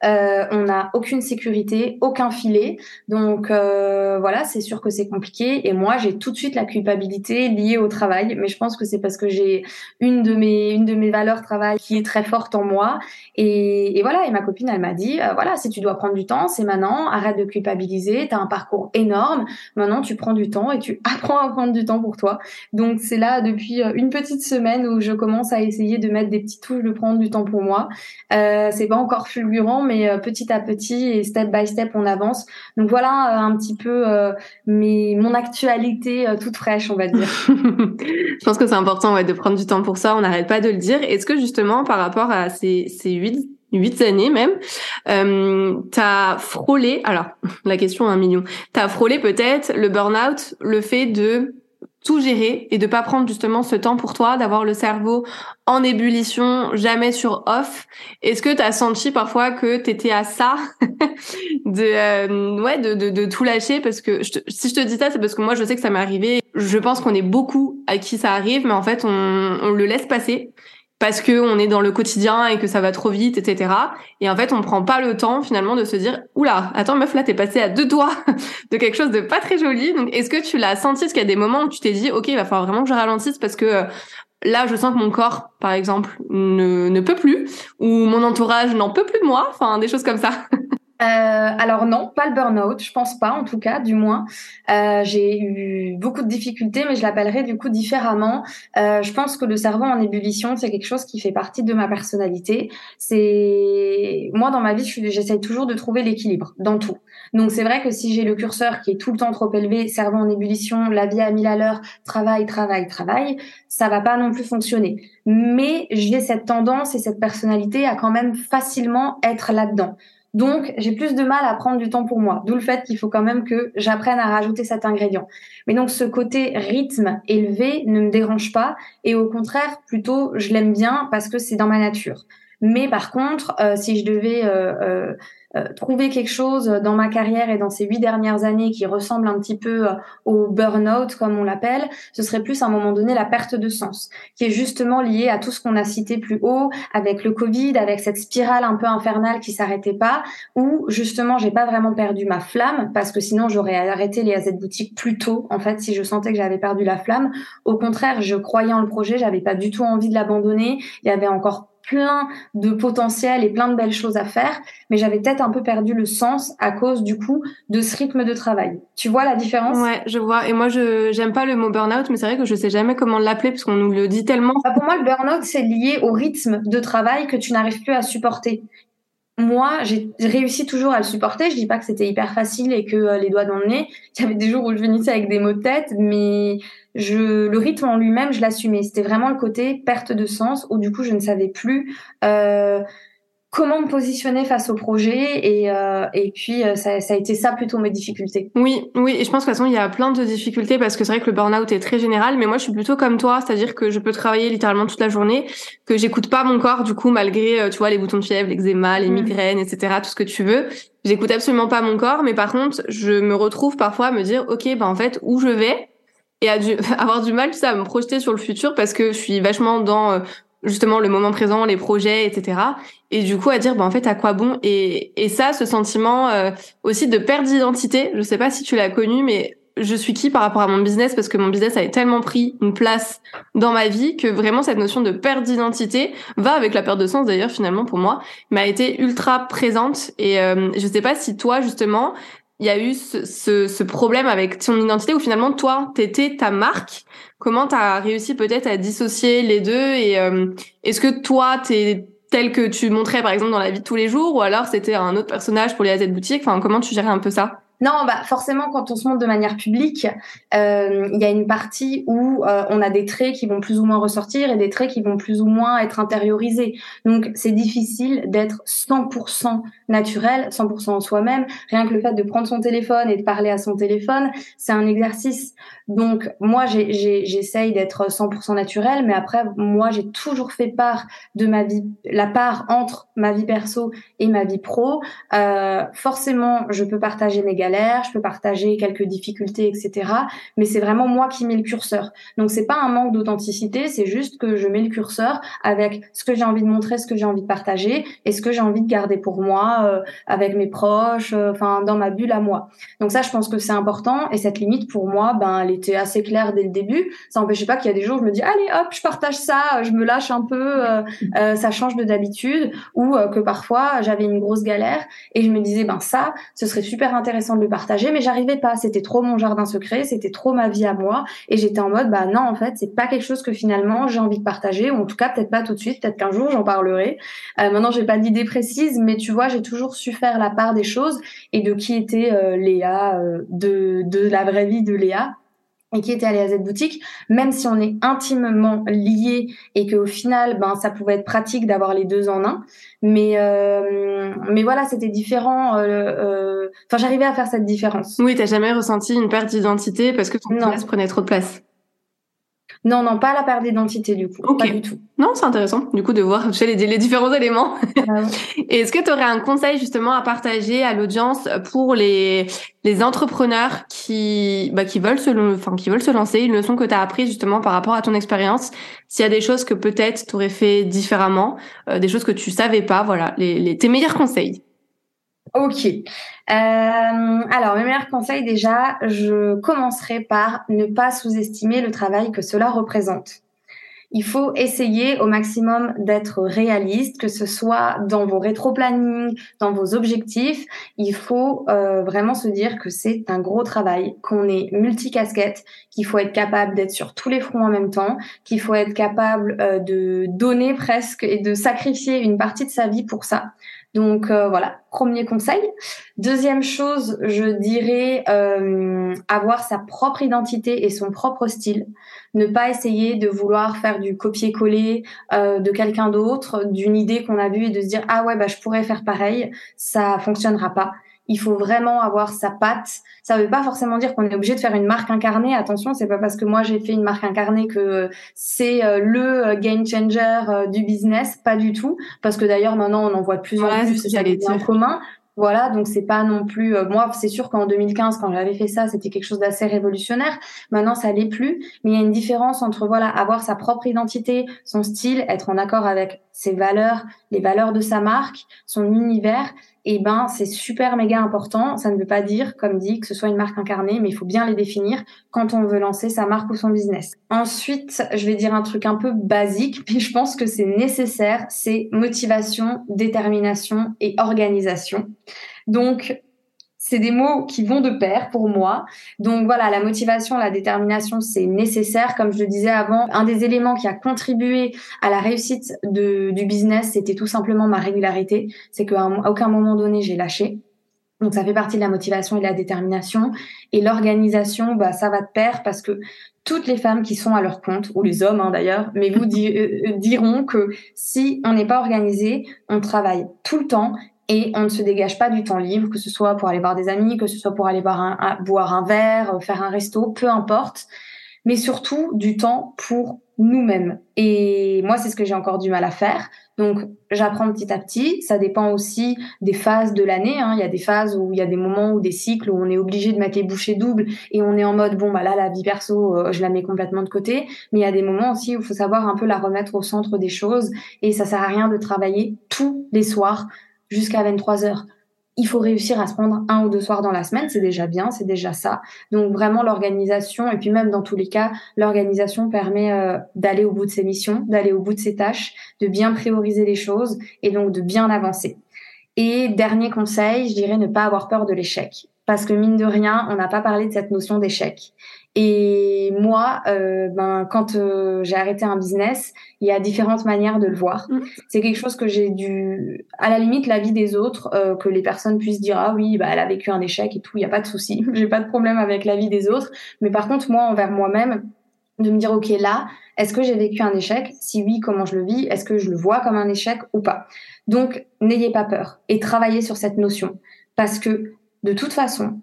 Euh, on n'a aucune sécurité, aucun filet. Donc euh, voilà, c'est sûr que c'est compliqué. Et moi, j'ai tout de suite la culpabilité liée au travail. Mais je pense que c'est parce que j'ai une de mes une de mes valeurs travail qui est très forte en moi. Et, et voilà. Et ma copine, elle m'a dit euh, voilà, si tu dois prendre du temps, c'est maintenant. Arrête de culpabiliser. T'as un parcours énorme. Maintenant, tu prends du temps et tu apprends à prendre du temps pour toi. Donc c'est là depuis euh, une petite semaine où je commence à essayer de mettre des petites touches de prendre du temps pour moi. Euh, c'est pas encore fulgurant, euh, petit à petit et step by step, on avance. Donc voilà euh, un petit peu euh, mes, mon actualité toute fraîche, on va dire. Je pense que c'est important ouais, de prendre du temps pour ça. On n'arrête pas de le dire. Est-ce que justement, par rapport à ces, ces huit huit années même, euh, t'as frôlé, alors la question un million, t'as frôlé peut-être le burn-out, le fait de tout gérer et de pas prendre justement ce temps pour toi, d'avoir le cerveau en ébullition, jamais sur off. Est-ce que tu as senti parfois que tu étais à ça de euh, ouais de, de, de, tout lâcher? Parce que si je te dis ça c'est parce que moi je sais que ça m'est arrivé. Je pense qu'on est beaucoup à qui ça arrive mais en fait on, on le laisse passer parce que on est dans le quotidien et que ça va trop vite, etc. Et en fait, on prend pas le temps finalement de se dire, oula, attends meuf, là t'es passé à deux doigts de quelque chose de pas très joli. Donc, est-ce que tu l'as senti? Est-ce qu'il y a des moments où tu t'es dit, ok, il va falloir vraiment que je ralentisse parce que euh, là, je sens que mon corps, par exemple, ne, ne peut plus, ou mon entourage n'en peut plus de moi, enfin des choses comme ça. euh, alors non, pas le burn-out, je pense pas en tout cas, du moins. Euh, j'ai eu beaucoup de difficultés, mais je l'appellerai du coup différemment. Euh, je pense que le cerveau en ébullition, c'est quelque chose qui fait partie de ma personnalité. C'est moi dans ma vie, j'essaye toujours de trouver l'équilibre dans tout. Donc c'est vrai que si j'ai le curseur qui est tout le temps trop élevé, cerveau en ébullition, la vie à mille à l'heure, travail, travail, travail, ça va pas non plus fonctionner. Mais j'ai cette tendance et cette personnalité à quand même facilement être là-dedans. Donc, j'ai plus de mal à prendre du temps pour moi. D'où le fait qu'il faut quand même que j'apprenne à rajouter cet ingrédient. Mais donc, ce côté rythme élevé ne me dérange pas. Et au contraire, plutôt, je l'aime bien parce que c'est dans ma nature. Mais par contre, euh, si je devais euh, euh, euh, trouver quelque chose dans ma carrière et dans ces huit dernières années qui ressemble un petit peu euh, au burn-out, comme on l'appelle, ce serait plus à un moment donné la perte de sens, qui est justement liée à tout ce qu'on a cité plus haut, avec le Covid, avec cette spirale un peu infernale qui s'arrêtait pas, où justement j'ai pas vraiment perdu ma flamme, parce que sinon j'aurais arrêté les AZ boutiques plus tôt, en fait, si je sentais que j'avais perdu la flamme. Au contraire, je croyais en le projet, j'avais pas du tout envie de l'abandonner. Il y avait encore plein de potentiel et plein de belles choses à faire, mais j'avais peut-être un peu perdu le sens à cause du coup de ce rythme de travail. Tu vois la différence? Ouais, je vois. Et moi, je j'aime pas le mot burn-out, mais c'est vrai que je sais jamais comment l'appeler parce qu'on nous le dit tellement. Bah, pour moi, le burn-out c'est lié au rythme de travail que tu n'arrives plus à supporter moi, j'ai réussi toujours à le supporter. Je dis pas que c'était hyper facile et que euh, les doigts dans le nez. Il y avait des jours où je finissais avec des maux de tête, mais je, le rythme en lui-même, je l'assumais. C'était vraiment le côté perte de sens où du coup, je ne savais plus euh, comment me positionner face au projet et, euh, et puis euh, ça, ça, a été ça plutôt mes difficultés. Oui, oui, et je pense que de toute façon il y a plein de difficultés parce que c'est vrai que le burn-out est très général, mais moi je suis plutôt comme toi, c'est-à-dire que je peux travailler littéralement toute la journée, que j'écoute pas mon corps du coup malgré euh, tu vois les boutons de fièvre, l'eczéma, les mm. migraines, etc. Tout ce que tu veux, j'écoute absolument pas mon corps, mais par contre je me retrouve parfois à me dire ok ben en fait où je vais et à du, avoir du mal tu sais, à me projeter sur le futur parce que je suis vachement dans justement le moment présent, les projets, etc. Et du coup à dire, bah, en fait, à quoi bon? Et, et ça, ce sentiment euh, aussi de perte d'identité. Je sais pas si tu l'as connu, mais je suis qui par rapport à mon business? Parce que mon business avait tellement pris une place dans ma vie que vraiment cette notion de perte d'identité va avec la perte de sens d'ailleurs finalement pour moi m'a été ultra présente et euh, je sais pas si toi justement il y a eu ce, ce, ce, problème avec ton identité où finalement toi t'étais ta marque. Comment t'as réussi peut-être à dissocier les deux et euh, est-ce que toi t'es tel que tu montrais par exemple dans la vie de tous les jours ou alors c'était un autre personnage pour les AZ boutiques enfin comment tu gérais un peu ça? Non, bah forcément, quand on se montre de manière publique, euh, il y a une partie où euh, on a des traits qui vont plus ou moins ressortir et des traits qui vont plus ou moins être intériorisés. Donc, c'est difficile d'être 100% naturel, 100% soi-même. Rien que le fait de prendre son téléphone et de parler à son téléphone, c'est un exercice. Donc, moi, j'essaye d'être 100% naturel, mais après, moi, j'ai toujours fait part de ma vie, la part entre ma vie perso et ma vie pro. Euh, forcément, je peux partager mes galères je peux partager quelques difficultés, etc. Mais c'est vraiment moi qui mets le curseur. Donc c'est pas un manque d'authenticité, c'est juste que je mets le curseur avec ce que j'ai envie de montrer, ce que j'ai envie de partager et ce que j'ai envie de garder pour moi, euh, avec mes proches, euh, enfin dans ma bulle à moi. Donc ça, je pense que c'est important et cette limite pour moi, ben elle était assez claire dès le début. Ça n'empêchait pas qu'il y a des jours où je me dis allez hop, je partage ça, je me lâche un peu, euh, ça change de d'habitude ou que parfois j'avais une grosse galère et je me disais ben ça, ce serait super intéressant de le partager, mais j'arrivais pas. C'était trop mon jardin secret, c'était trop ma vie à moi, et j'étais en mode bah non en fait c'est pas quelque chose que finalement j'ai envie de partager, ou en tout cas peut-être pas tout de suite, peut-être qu'un jour j'en parlerai. Euh, maintenant j'ai pas d'idée précise, mais tu vois j'ai toujours su faire la part des choses et de qui était euh, Léa, euh, de de la vraie vie de Léa et qui était allé à cette boutique, même si on est intimement liés et qu'au final, ben, ça pouvait être pratique d'avoir les deux en un. Mais, euh, mais voilà, c'était différent. Euh, euh, enfin, j'arrivais à faire cette différence. Oui, t'as jamais ressenti une perte d'identité parce que ton business prenait trop de place. Non, non, pas la perte d'identité du coup, pas du tout. Non, c'est intéressant du coup de voir les, les différents éléments. Ah est-ce que tu aurais un conseil justement à partager à l'audience pour les les entrepreneurs qui bah, qui veulent se enfin qui veulent se lancer, une leçon que tu as apprise justement par rapport à ton expérience, s'il y a des choses que peut-être tu aurais fait différemment, euh, des choses que tu savais pas, voilà, les, les tes meilleurs conseils. Ok. Euh, alors, mes meilleurs conseils, déjà, je commencerai par ne pas sous-estimer le travail que cela représente. il faut essayer au maximum d'être réaliste, que ce soit dans vos rétro-planning, dans vos objectifs. Il faut euh, vraiment se dire que c'est un gros travail, qu'on est multicasquette, qu'il faut être capable d'être sur tous les fronts en même temps, qu'il faut être capable euh, de donner presque et de sacrifier une partie de sa vie pour ça. Donc euh, voilà, premier conseil. Deuxième chose, je dirais euh, avoir sa propre identité et son propre style. Ne pas essayer de vouloir faire du copier-coller euh, de quelqu'un d'autre, d'une idée qu'on a vue et de se dire ah ouais bah je pourrais faire pareil. Ça fonctionnera pas il faut vraiment avoir sa patte. Ça ne veut pas forcément dire qu'on est obligé de faire une marque incarnée. Attention, c'est pas parce que moi j'ai fait une marque incarnée que c'est euh, le euh, game changer euh, du business, pas du tout. Parce que d'ailleurs maintenant on en voit de plus en plus, c'est en commun. Voilà, donc c'est pas non plus. moi, c'est sûr qu'en 2015, quand j'avais fait ça, c'était quelque chose d'assez révolutionnaire. Maintenant, ça l'est plus. Mais il y a une différence entre voilà avoir sa propre identité, son style, être en accord avec ses valeurs, les valeurs de sa marque, son univers, eh ben c'est super méga important. Ça ne veut pas dire, comme dit, que ce soit une marque incarnée, mais il faut bien les définir quand on veut lancer sa marque ou son business. Ensuite, je vais dire un truc un peu basique, mais je pense que c'est nécessaire, c'est motivation, détermination et organisation. Donc, c'est des mots qui vont de pair pour moi. Donc voilà, la motivation, la détermination, c'est nécessaire. Comme je le disais avant, un des éléments qui a contribué à la réussite du business, c'était tout simplement ma régularité. C'est qu'à aucun moment donné, j'ai lâché. Donc ça fait partie de la motivation et de la détermination. Et l'organisation, bah, ça va de pair parce que toutes les femmes qui sont à leur compte, ou les hommes hein, d'ailleurs, mais vous euh, diront que si on n'est pas organisé, on travaille tout le temps et on ne se dégage pas du temps libre, que ce soit pour aller voir des amis, que ce soit pour aller boire un, boire un verre, euh, faire un resto, peu importe, mais surtout du temps pour nous-mêmes. Et moi, c'est ce que j'ai encore du mal à faire. Donc, j'apprends petit à petit. Ça dépend aussi des phases de l'année. Hein. Il y a des phases où il y a des moments ou des cycles où on est obligé de mettre les bouchées doubles et on est en mode bon bah là la vie perso, euh, je la mets complètement de côté. Mais il y a des moments aussi où il faut savoir un peu la remettre au centre des choses et ça sert à rien de travailler tous les soirs jusqu'à 23 heures. Il faut réussir à se prendre un ou deux soirs dans la semaine, c'est déjà bien, c'est déjà ça. Donc vraiment l'organisation, et puis même dans tous les cas, l'organisation permet euh, d'aller au bout de ses missions, d'aller au bout de ses tâches, de bien prioriser les choses et donc de bien avancer. Et dernier conseil, je dirais ne pas avoir peur de l'échec. Parce que mine de rien, on n'a pas parlé de cette notion d'échec. Et moi, euh, ben, quand euh, j'ai arrêté un business, il y a différentes manières de le voir. Mm. C'est quelque chose que j'ai dû, à la limite, la vie des autres, euh, que les personnes puissent dire ah oui, bah elle a vécu un échec et tout, il y a pas de souci, j'ai pas de problème avec la vie des autres. Mais par contre, moi, envers moi-même, de me dire ok là, est-ce que j'ai vécu un échec? Si oui, comment je le vis? Est-ce que je le vois comme un échec ou pas? Donc, n'ayez pas peur et travaillez sur cette notion parce que de toute façon,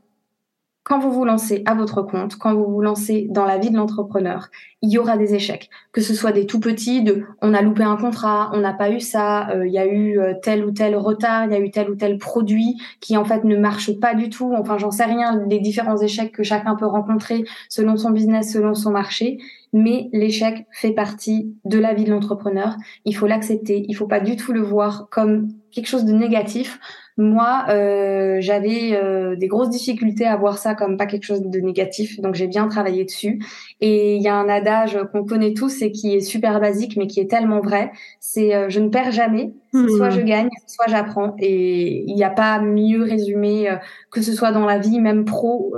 quand vous vous lancez à votre compte, quand vous vous lancez dans la vie de l'entrepreneur, il y aura des échecs, que ce soit des tout petits, de on a loupé un contrat, on n'a pas eu ça, euh, il y a eu euh, tel ou tel retard, il y a eu tel ou tel produit qui en fait ne marche pas du tout, enfin j'en sais rien, les différents échecs que chacun peut rencontrer selon son business, selon son marché, mais l'échec fait partie de la vie de l'entrepreneur, il faut l'accepter, il faut pas du tout le voir comme quelque chose de négatif. Moi, euh, j'avais euh, des grosses difficultés à voir ça comme pas quelque chose de négatif, donc j'ai bien travaillé dessus. Et il y a un adage qu'on connaît tous et qui est super basique, mais qui est tellement vrai. C'est euh, je ne perds jamais. Soit je gagne, soit j'apprends. Et il n'y a pas mieux résumé que ce soit dans la vie, même pro,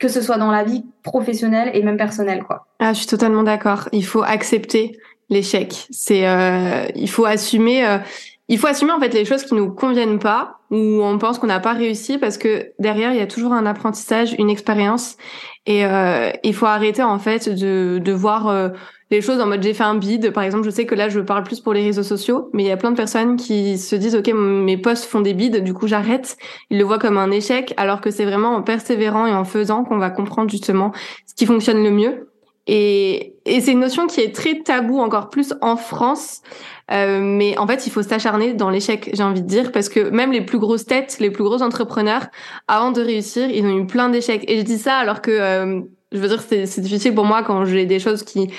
que ce soit dans la vie professionnelle et même personnelle, quoi. Ah, je suis totalement d'accord. Il faut accepter l'échec. C'est, il faut assumer il faut assumer en fait les choses qui nous conviennent pas ou on pense qu'on n'a pas réussi parce que derrière il y a toujours un apprentissage, une expérience et euh, il faut arrêter en fait de, de voir euh, les choses en mode j'ai fait un bid. Par exemple, je sais que là je parle plus pour les réseaux sociaux, mais il y a plein de personnes qui se disent ok mes posts font des bids, du coup j'arrête. Ils le voient comme un échec alors que c'est vraiment en persévérant et en faisant qu'on va comprendre justement ce qui fonctionne le mieux. Et, et c'est une notion qui est très tabou encore plus en France. Euh, mais en fait, il faut s'acharner dans l'échec, j'ai envie de dire, parce que même les plus grosses têtes, les plus gros entrepreneurs, avant de réussir, ils ont eu plein d'échecs. Et je dis ça alors que, euh, je veux dire, c'est difficile pour moi quand j'ai des choses qui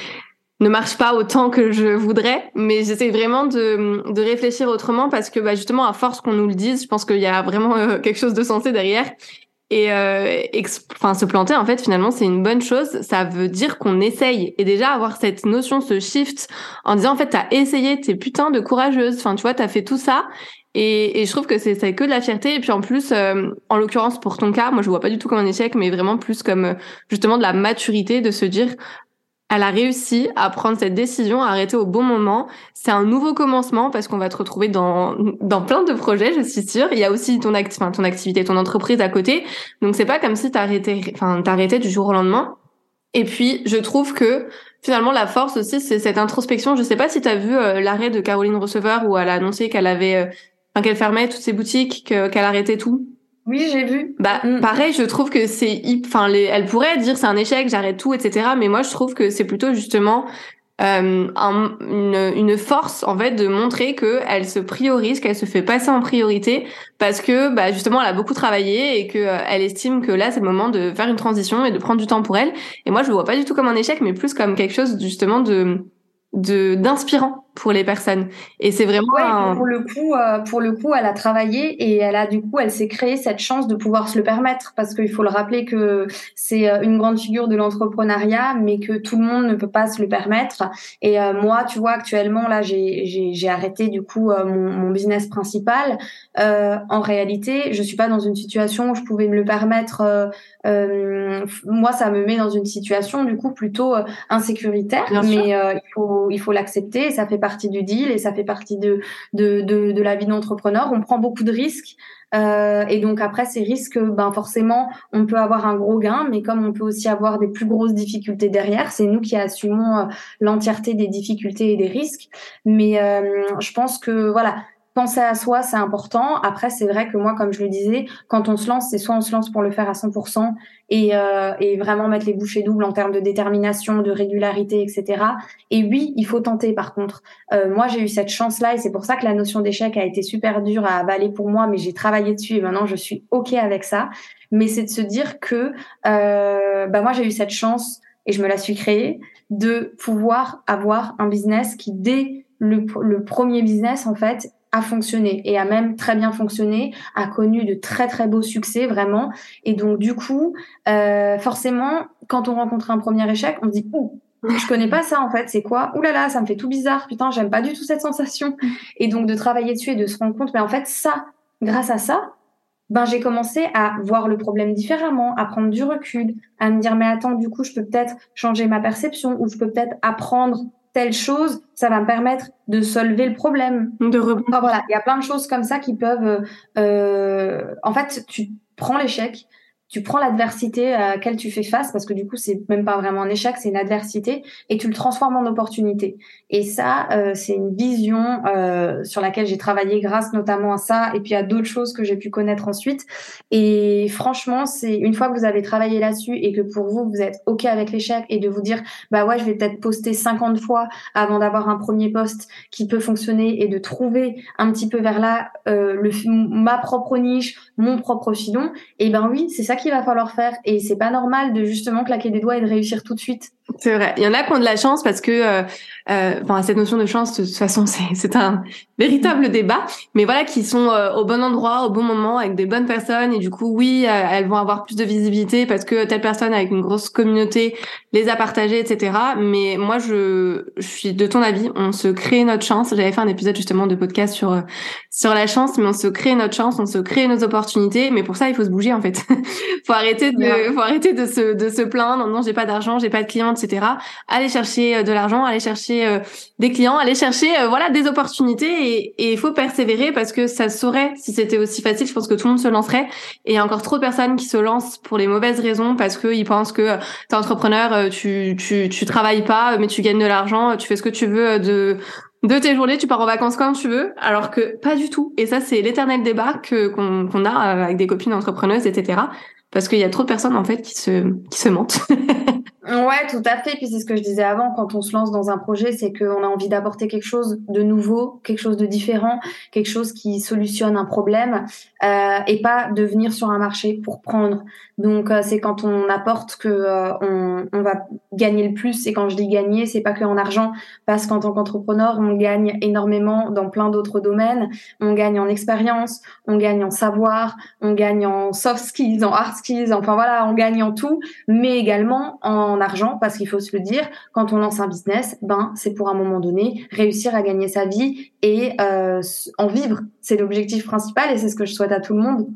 ne marchent pas autant que je voudrais, mais j'essaie vraiment de, de réfléchir autrement parce que bah, justement, à force qu'on nous le dise, je pense qu'il y a vraiment euh, quelque chose de sensé derrière. Et euh, enfin, se planter, en fait, finalement, c'est une bonne chose. Ça veut dire qu'on essaye. Et déjà, avoir cette notion, ce shift, en disant, en fait, t'as essayé, t'es putain de courageuse. Enfin, tu vois, t'as fait tout ça. Et, et je trouve que c'est que de la fierté. Et puis en plus, euh, en l'occurrence pour ton cas, moi je vois pas du tout comme un échec, mais vraiment plus comme euh, justement de la maturité de se dire, elle a réussi à prendre cette décision, à arrêter au bon moment. C'est un nouveau commencement parce qu'on va te retrouver dans, dans plein de projets, je suis sûre. Il y a aussi ton, acti ton activité, ton entreprise à côté. Donc c'est pas comme si t'arrêtais, enfin, t'arrêtais du jour au lendemain. Et puis, je trouve que finalement, la force aussi, c'est cette introspection. Je sais pas si tu as vu euh, l'arrêt de Caroline Receveur où elle a annoncé qu'elle avait, euh, enfin, qu'elle fermait toutes ses boutiques, qu'elle arrêtait tout. Oui, j'ai vu. Bah, mm. pareil, je trouve que c'est, enfin, elle pourrait dire c'est un échec, j'arrête tout, etc. Mais moi, je trouve que c'est plutôt justement euh, une, une, force en fait de montrer que elle se priorise, qu'elle se fait passer en priorité parce que bah, justement elle a beaucoup travaillé et que euh, elle estime que là c'est le moment de faire une transition et de prendre du temps pour elle. Et moi, je le vois pas du tout comme un échec, mais plus comme quelque chose justement de de d'inspirant pour les personnes. Et c'est vraiment ouais, pour le coup euh, pour le coup elle a travaillé et elle a du coup elle s'est créée cette chance de pouvoir se le permettre. Parce qu'il faut le rappeler que c'est euh, une grande figure de l'entrepreneuriat mais que tout le monde ne peut pas se le permettre. Et euh, moi tu vois actuellement là j'ai j'ai j'ai arrêté du coup mon, mon business principal. En réalité je suis pas dans une situation où je pouvais me le permettre moi ça me met dans une situation du coup plutôt insécuritaire mais il faut il faut l'accepter ça fait partie du deal et ça fait partie de, de, de, de la vie d'entrepreneur. On prend beaucoup de risques. Euh, et donc après ces risques, ben forcément, on peut avoir un gros gain, mais comme on peut aussi avoir des plus grosses difficultés derrière, c'est nous qui assumons euh, l'entièreté des difficultés et des risques. Mais euh, je pense que voilà, penser à soi, c'est important. Après, c'est vrai que moi, comme je le disais, quand on se lance, c'est soit on se lance pour le faire à 100% et, euh, et vraiment mettre les bouchées doubles en termes de détermination, de régularité, etc. Et oui, il faut tenter. Par contre, euh, moi, j'ai eu cette chance-là et c'est pour ça que la notion d'échec a été super dure à avaler pour moi, mais j'ai travaillé dessus et maintenant je suis ok avec ça. Mais c'est de se dire que, euh, bah moi, j'ai eu cette chance et je me la suis créée de pouvoir avoir un business qui dès le, le, premier business en fait a fonctionné et a même très bien fonctionné, a connu de très très beaux succès vraiment. Et donc du coup, euh, forcément, quand on rencontre un premier échec, on se dit ouh, je connais pas ça en fait, c'est quoi? Ouh là là, ça me fait tout bizarre, putain, j'aime pas du tout cette sensation. Et donc de travailler dessus et de se rendre compte, mais en fait ça, grâce à ça, ben j'ai commencé à voir le problème différemment, à prendre du recul, à me dire mais attends, du coup je peux peut-être changer ma perception ou je peux peut-être apprendre telle chose, ça va me permettre de solver le problème. De rebondir. voilà, il y a plein de choses comme ça qui peuvent. Euh, en fait, tu prends l'échec, tu prends l'adversité à laquelle tu fais face, parce que du coup, c'est même pas vraiment un échec, c'est une adversité, et tu le transformes en opportunité. Et ça, euh, c'est une vision euh, sur laquelle j'ai travaillé grâce notamment à ça, et puis à d'autres choses que j'ai pu connaître ensuite. Et franchement, c'est une fois que vous avez travaillé là-dessus et que pour vous, vous êtes OK avec l'échec et de vous dire, bah ouais, je vais peut-être poster 50 fois avant d'avoir un premier poste qui peut fonctionner et de trouver un petit peu vers là euh, le, ma propre niche, mon propre filon, et ben oui, c'est ça qu'il va falloir faire. Et c'est pas normal de justement claquer des doigts et de réussir tout de suite. C'est vrai. Il y en a qui ont de la chance parce que, euh, euh, cette notion de chance, de toute façon, c'est un véritable débat. Mais voilà, qui sont euh, au bon endroit, au bon moment, avec des bonnes personnes. Et du coup, oui, euh, elles vont avoir plus de visibilité parce que telle personne avec une grosse communauté les a partagées, etc. Mais moi, je, je suis de ton avis. On se crée notre chance. J'avais fait un épisode justement de podcast sur sur la chance, mais on se crée notre chance, on se crée nos opportunités. Mais pour ça, il faut se bouger en fait. faut arrêter de, faut arrêter de se de se plaindre. Non, j'ai pas d'argent, j'ai pas de clients etc. Aller chercher euh, de l'argent, aller chercher euh, des clients, aller chercher euh, voilà des opportunités et il faut persévérer parce que ça saurait si c'était aussi facile. Je pense que tout le monde se lancerait et il y a encore trop de personnes qui se lancent pour les mauvaises raisons parce qu'ils pensent que t'es entrepreneur, tu tu tu travailles pas mais tu gagnes de l'argent, tu fais ce que tu veux de de tes journées, tu pars en vacances quand tu veux, alors que pas du tout. Et ça, c'est l'éternel débat que qu'on a avec des copines entrepreneuses, etc parce qu'il y a trop de personnes en fait qui se mentent. Ouais, tout à fait. Puis c'est ce que je disais avant, quand on se lance dans un projet, c'est qu'on a envie d'apporter quelque chose de nouveau, quelque chose de différent, quelque chose qui solutionne un problème, euh, et pas de venir sur un marché pour prendre. Donc euh, c'est quand on apporte que euh, on, on, va gagner le plus. Et quand je dis gagner, c'est pas que en argent, parce qu'en tant qu'entrepreneur, on gagne énormément dans plein d'autres domaines. On gagne en expérience, on gagne en savoir, on gagne en soft skills, en hard skills. Enfin voilà, on gagne en tout, mais également en argent parce qu'il faut se le dire, quand on lance un business, ben c'est pour un moment donné réussir à gagner sa vie et euh, en vivre. C'est l'objectif principal et c'est ce que je souhaite à tout le monde.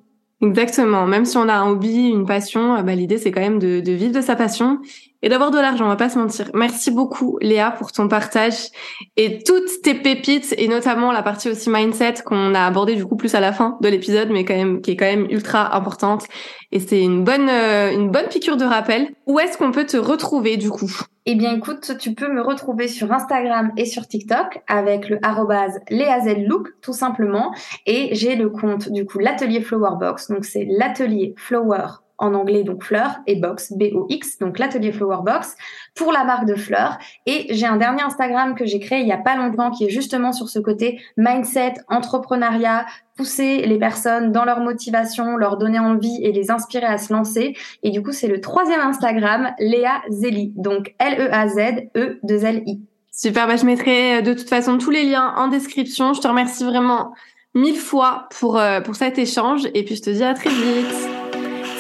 Exactement. Même si on a un hobby, une passion, euh, bah, l'idée c'est quand même de, de, vivre de sa passion et d'avoir de l'argent. On va pas se mentir. Merci beaucoup Léa pour ton partage et toutes tes pépites et notamment la partie aussi mindset qu'on a abordé du coup plus à la fin de l'épisode, mais quand même qui est quand même ultra importante. Et c'est une bonne euh, une bonne piqûre de rappel. Où est-ce qu'on peut te retrouver du coup? Eh bien, écoute, tu peux me retrouver sur Instagram et sur TikTok avec le arrobase Look, tout simplement. Et j'ai le compte, du coup, l'atelier Flower Box. Donc, c'est l'atelier Flower en anglais donc fleur et box B-O-X, donc l'atelier Flower Box pour la marque de fleurs. Et j'ai un dernier Instagram que j'ai créé il y a pas longtemps qui est justement sur ce côté mindset, entrepreneuriat, pousser les personnes dans leur motivation, leur donner envie et les inspirer à se lancer. Et du coup, c'est le troisième Instagram, Léa Zeli, donc L-E-A-Z-E-2-L-I. Super, bah je mettrai euh, de toute façon tous les liens en description. Je te remercie vraiment mille fois pour, euh, pour cet échange et puis je te dis à très vite.